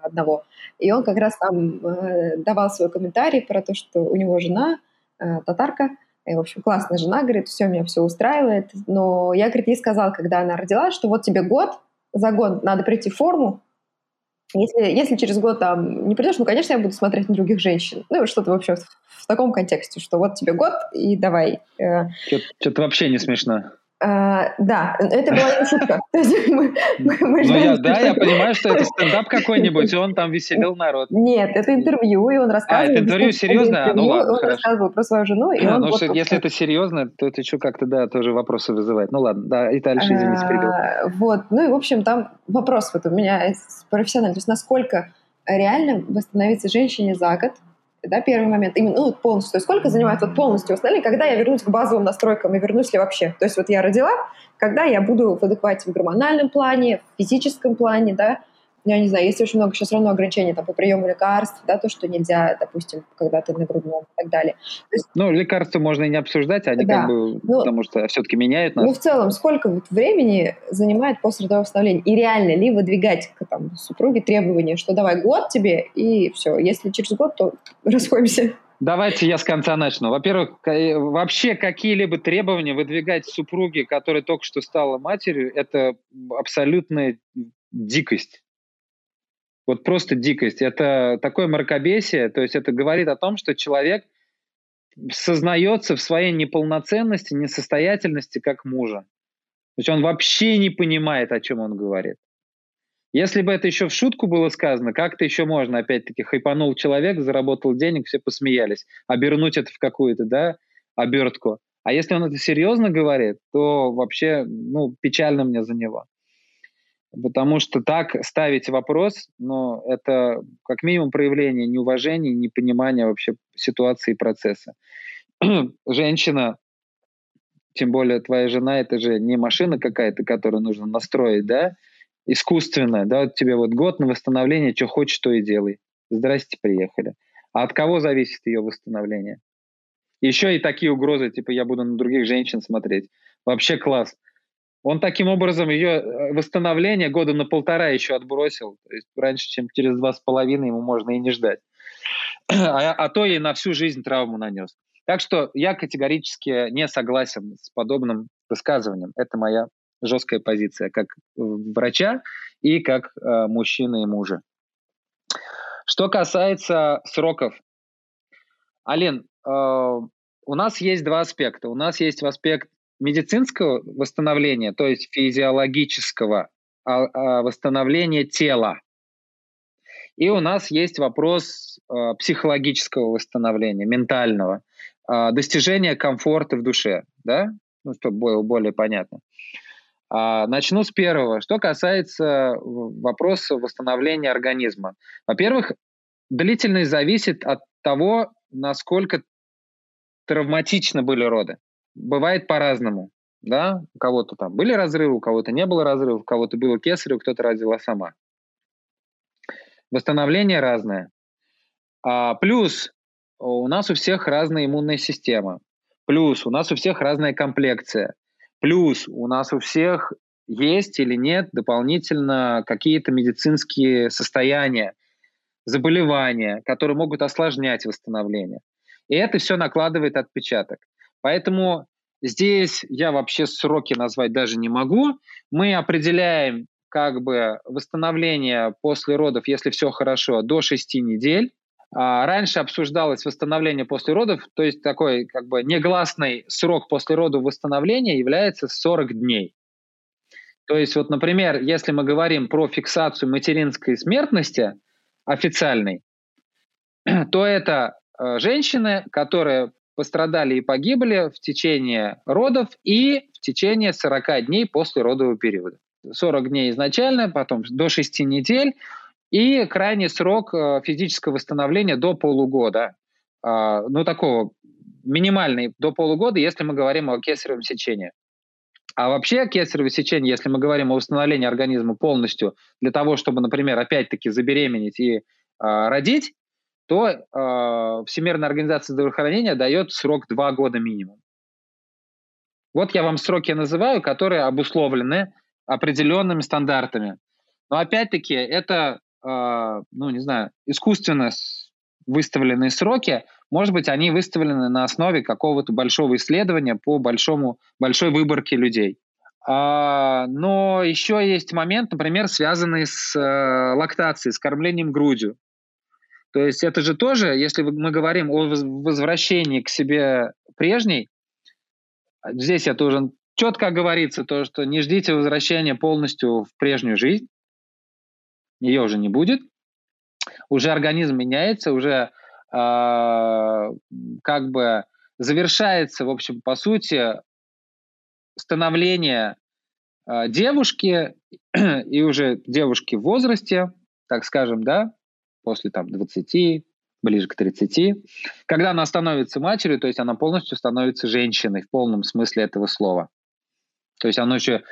одного, и он как раз там э, давал свой комментарий про то, что у него жена э, татарка, и, в общем, классная жена, говорит, все, меня все устраивает, но я, говорит, ей сказала, когда она родила, что вот тебе год, за год надо прийти в форму, если, если через год там не придешь, ну, конечно, я буду смотреть на других женщин. Ну, что-то вообще в, в таком контексте, что вот тебе год, и давай. Э. Что-то вообще не смешно. А, да, это была не шутка. (laughs) ну, я, да, я понимаю, что это стендап (laughs) какой-нибудь, и он там веселил народ. Нет, это интервью, и он рассказывал. А, это интервью серьезно? Интервью, ну ладно, Он хорошо. рассказывал про свою жену, и он... Ну, вот, если это серьезно, то это что как-то, да, тоже вопросы вызывает. Ну ладно, да, и дальше, извините, перебил. А, вот, ну и, в общем, там вопрос вот у меня профессиональный, то есть насколько реально восстановиться женщине за год, да, первый момент, именно ну, полностью, то есть сколько занимает вот полностью восстановление, когда я вернусь к базовым настройкам и вернусь ли вообще. То есть вот я родила, когда я буду в адеквате в гормональном плане, в физическом плане, да, ну, я не знаю, есть очень много сейчас равно ограничений там, по приему лекарств, да, то, что нельзя, допустим, когда ты на грудном и так далее. есть, ну, лекарства можно и не обсуждать, они да. как бы, ну, потому что все-таки меняют нас. Ну, в целом, сколько вот времени занимает послеродовое восстановление? И реально ли выдвигать супруге требования, что давай год тебе, и все, если через год, то (laughs) расходимся. Давайте я с конца начну. Во-первых, вообще какие-либо требования выдвигать супруге, которая только что стала матерью, это абсолютная дикость. Вот просто дикость. Это такое мракобесие, то есть это говорит о том, что человек сознается в своей неполноценности, несостоятельности как мужа. То есть он вообще не понимает, о чем он говорит. Если бы это еще в шутку было сказано, как-то еще можно, опять-таки, хайпанул человек, заработал денег, все посмеялись. Обернуть это в какую-то, да, обертку. А если он это серьезно говорит, то вообще, ну, печально мне за него. Потому что так ставить вопрос, ну, это как минимум проявление неуважения, непонимания вообще ситуации и процесса. (clears throat) Женщина, тем более твоя жена, это же не машина какая-то, которую нужно настроить, да, искусственная, да, тебе вот год на восстановление, что хочешь, то и делай. Здрасте, приехали. А от кого зависит ее восстановление? Еще и такие угрозы, типа я буду на других женщин смотреть. Вообще класс. Он таким образом ее э, восстановление года на полтора еще отбросил. То есть раньше, чем через два с половиной, ему можно и не ждать. (clears throat) А, а то и на всю жизнь травму нанес. Так что я категорически не согласен с подобным высказыванием. Это моя жесткая позиция, как врача и как э, мужчины и мужа. Что касается сроков. Алин, э, у нас есть два аспекта. У нас есть аспект медицинского восстановления, то есть физиологического а, а, восстановления тела. И у нас есть вопрос э, психологического восстановления, ментального, э, достижения комфорта в душе, да, ну, чтобы было более понятно. А, начну с первого. Что касается вопроса восстановления организма. Во-первых, длительность зависит от того, насколько травматично были роды бывает по-разному. Да? У кого-то там были разрывы, у кого-то не было разрывов, у кого-то было кесарево, кто-то родила сама. Восстановление разное. А, плюс у нас у всех разная иммунная система. Плюс у нас у всех разная комплекция. Плюс у нас у всех есть или нет дополнительно какие-то медицинские состояния, заболевания, которые могут осложнять восстановление. И это все накладывает отпечаток. Поэтому здесь я вообще сроки назвать даже не могу. Мы определяем как бы восстановление после родов, если все хорошо, до 6 недель. А раньше обсуждалось восстановление после родов, то есть такой как бы негласный срок после родов восстановления является 40 дней. То есть вот, например, если мы говорим про фиксацию материнской смертности официальной, (clears throat) то это э, женщины, которые пострадали и погибли в течение родов и в течение 40 дней после родового периода. 40 дней изначально, потом до 6 недель и крайний срок э, физического восстановления до полугода. А, ну, такого минимальный до полугода, если мы говорим о кесаревом сечении. А вообще кесарево сечение, если мы говорим о восстановлении организма полностью, для того, чтобы, например, опять-таки забеременеть и э, родить, то э, Всемирная организация здравоохранения дает срок 2 года минимум. Вот я вам сроки называю, которые обусловлены определенными стандартами. Но опять-таки это, э, ну не знаю, искусственно выставленные сроки, может быть, они выставлены на основе какого-то большого исследования по большому, большой выборке людей. А, но еще есть момент, например, связанный с э, лактацией, с кормлением грудью. То есть это же тоже, если мы говорим о возвращении к себе прежней, здесь я тоже четко говорится то, что не ждите возвращения полностью в прежнюю жизнь, ее уже не будет, уже организм меняется, уже э, как бы завершается, в общем, по сути, становление э, девушки (clears throat) и уже девушки в возрасте, так скажем, да, после там 20, ближе к 30. Когда она становится матерью, то есть она полностью становится женщиной в полном смысле этого слова. То есть она еще,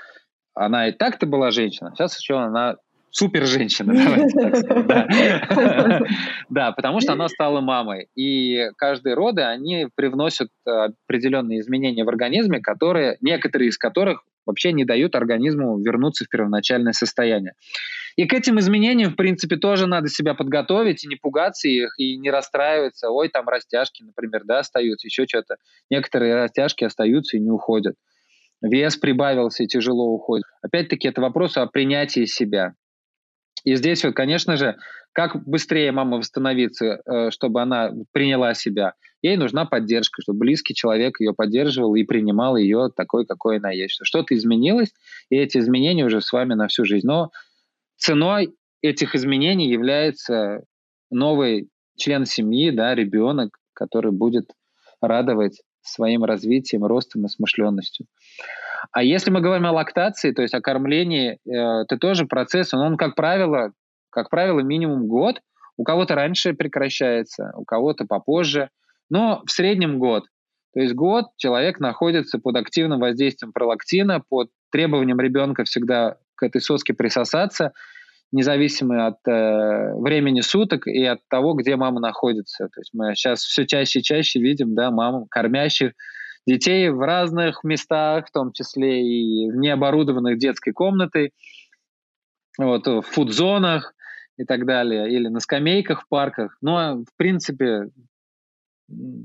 она и так-то была женщина, сейчас еще она супер женщина, давайте так сказать. (laughs) Да, потому что она стала мамой. И каждые роды, они привносят э, определенные изменения в организме, которые, некоторые из которых вообще не дают организму вернуться в первоначальное состояние. И к этим изменениям, в принципе, тоже надо себя подготовить и не пугаться их, и не расстраиваться. Ой, там растяжки, например, да, остаются, еще что-то. Некоторые растяжки остаются и не уходят. Вес прибавился и тяжело уходит. Опять-таки, это вопрос о принятии себя. И здесь вот, конечно же, как быстрее мама восстановится, э, чтобы она приняла себя. Ей нужна поддержка, чтобы близкий человек ее поддерживал и принимал ее такой, какой она есть. Что-то изменилось, и эти изменения уже с вами на всю жизнь. Но ценой этих изменений является новый член семьи, да, ребенок, который будет радовать своим развитием, ростом и смышленностью. А если мы говорим о лактации, то есть о кормлении, э, это тоже процесс, он, он, как правило, как правило, минимум год. У кого-то раньше прекращается, у кого-то попозже, но в среднем год. То есть год человек находится под активным воздействием пролактина, под требованием ребенка всегда к этой соске присосаться, независимо от э, времени суток и от того, где мама находится. То есть мы сейчас все чаще и чаще видим, да, мам, кормящих детей в разных местах, в том числе и в необорудованных детской комнатой, вот, в фудзонах и так далее, или на скамейках в парках. Но, в принципе,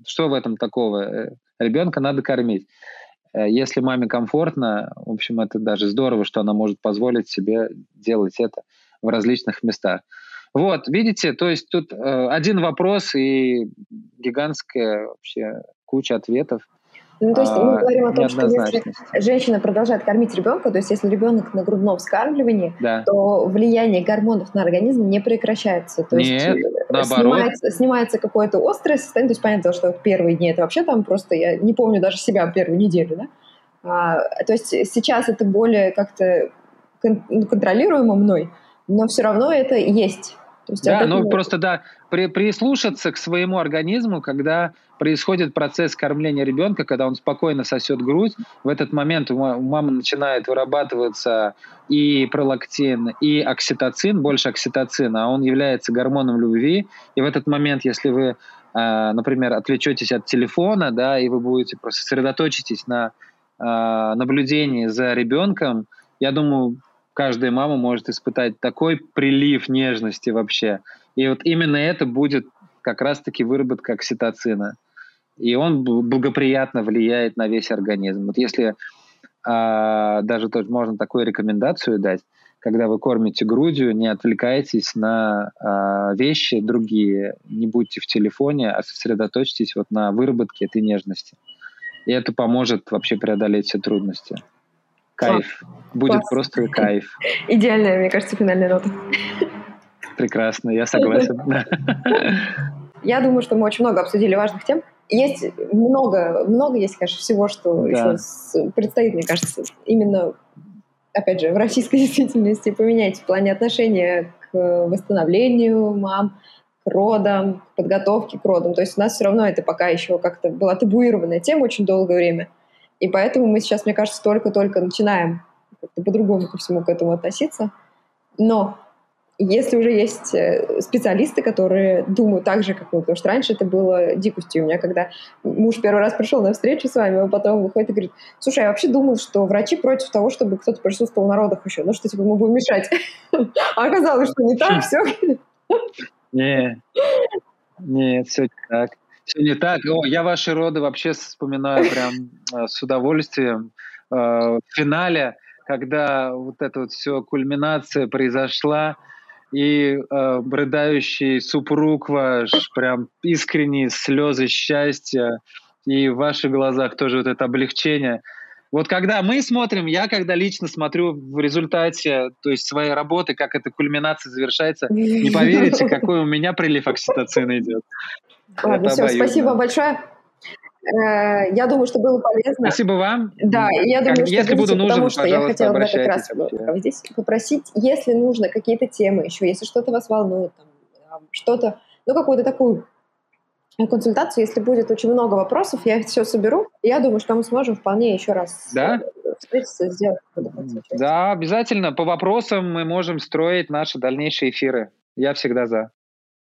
что в этом такого? Э, ребенка надо кормить. Э, если маме комфортно, в общем, это даже здорово, что она может позволить себе делать это в различных местах. Вот, видите, то есть тут э, один вопрос и гигантская вообще куча ответов. Ну, то есть мы а, говорим о том, что если женщина продолжает кормить ребенка, то есть если ребенок на грудном вскармливании, да. то влияние гормонов на организм не прекращается. То Нет, есть э, наоборот. Снимается, снимается какое-то острое состояние, то есть понятно, что первые дни это вообще там просто, я не помню даже себя первую неделю, да? А, то есть сейчас это более как-то кон- контролируемо мной, но все равно это есть. То есть да, ну просто да, при, прислушаться к своему организму, когда происходит процесс кормления ребенка, когда он спокойно сосет грудь, в этот момент у мамы начинает вырабатываться и пролактин, и окситоцин, больше окситоцина, а он является гормоном любви. И в этот момент, если вы, а, например, отвлечетесь от телефона, да, и вы будете просто сосредоточитесь на а, наблюдении за ребенком, я думаю, каждая мама может испытать такой прилив нежности вообще. И вот именно это будет как раз-таки выработка окситоцина. И он благоприятно влияет на весь организм. Вот если а, даже тоже можно такую рекомендацию дать, когда вы кормите грудью, не отвлекайтесь на а, вещи другие, не будьте в телефоне, а сосредоточьтесь вот на выработке этой нежности. И это поможет вообще преодолеть все трудности. Кайф. Будет Класс. просто кайф. (laughs) Идеальная, мне кажется, финальная нота. Прекрасно, я согласен. (laughs) (laughs) Я думаю, что мы очень много обсудили важных тем. Есть много, много есть, конечно, всего, что да. еще предстоит, мне кажется, именно, опять же, в российской действительности поменять в плане отношения к восстановлению мам, к родам, к подготовке к родам. То есть у нас все равно это пока еще как-то была табуированная тема очень долгое время. И поэтому мы сейчас, мне кажется, только-только начинаем как-то по-другому ко всему к этому относиться. Но если уже есть э, специалисты, которые думают так же, как мы, потому что раньше это было дикостью. У меня, когда муж первый раз пришел на встречу с вами, он потом выходит и говорит, слушай, я вообще думал, что врачи против того, чтобы кто-то присутствовал на родах еще, ну что, типа, мы будем мешать. (laughs) А оказалось, что не так, все. Не, нет, все так. Все не так. О, я ваши роды вообще вспоминаю прям э, с удовольствием. Э, в финале, когда вот эта вот все кульминация произошла, и э, рыдающий супруг ваш, прям искренние слезы счастья, и в ваших глазах тоже вот это облегчение. Вот когда мы смотрим, я когда лично смотрю в результате, то есть своей работы, как эта кульминация завершается, не поверите, какой у меня прилив окситоцина идет. Ладно, все, спасибо большое. Э, я думаю, что было полезно. Спасибо вам. Да, я думаю, как, что если буду нужен, потому что я хотела бы как раз здесь попросить, если нужно какие-то темы еще, если что-то вас волнует, там, что-то, ну какую-то такую консультацию, если будет очень много вопросов, я их все соберу. Я думаю, что мы сможем вполне еще раз да? встретиться, сделать. Да, обязательно. По вопросам мы можем строить наши дальнейшие эфиры. Я всегда за.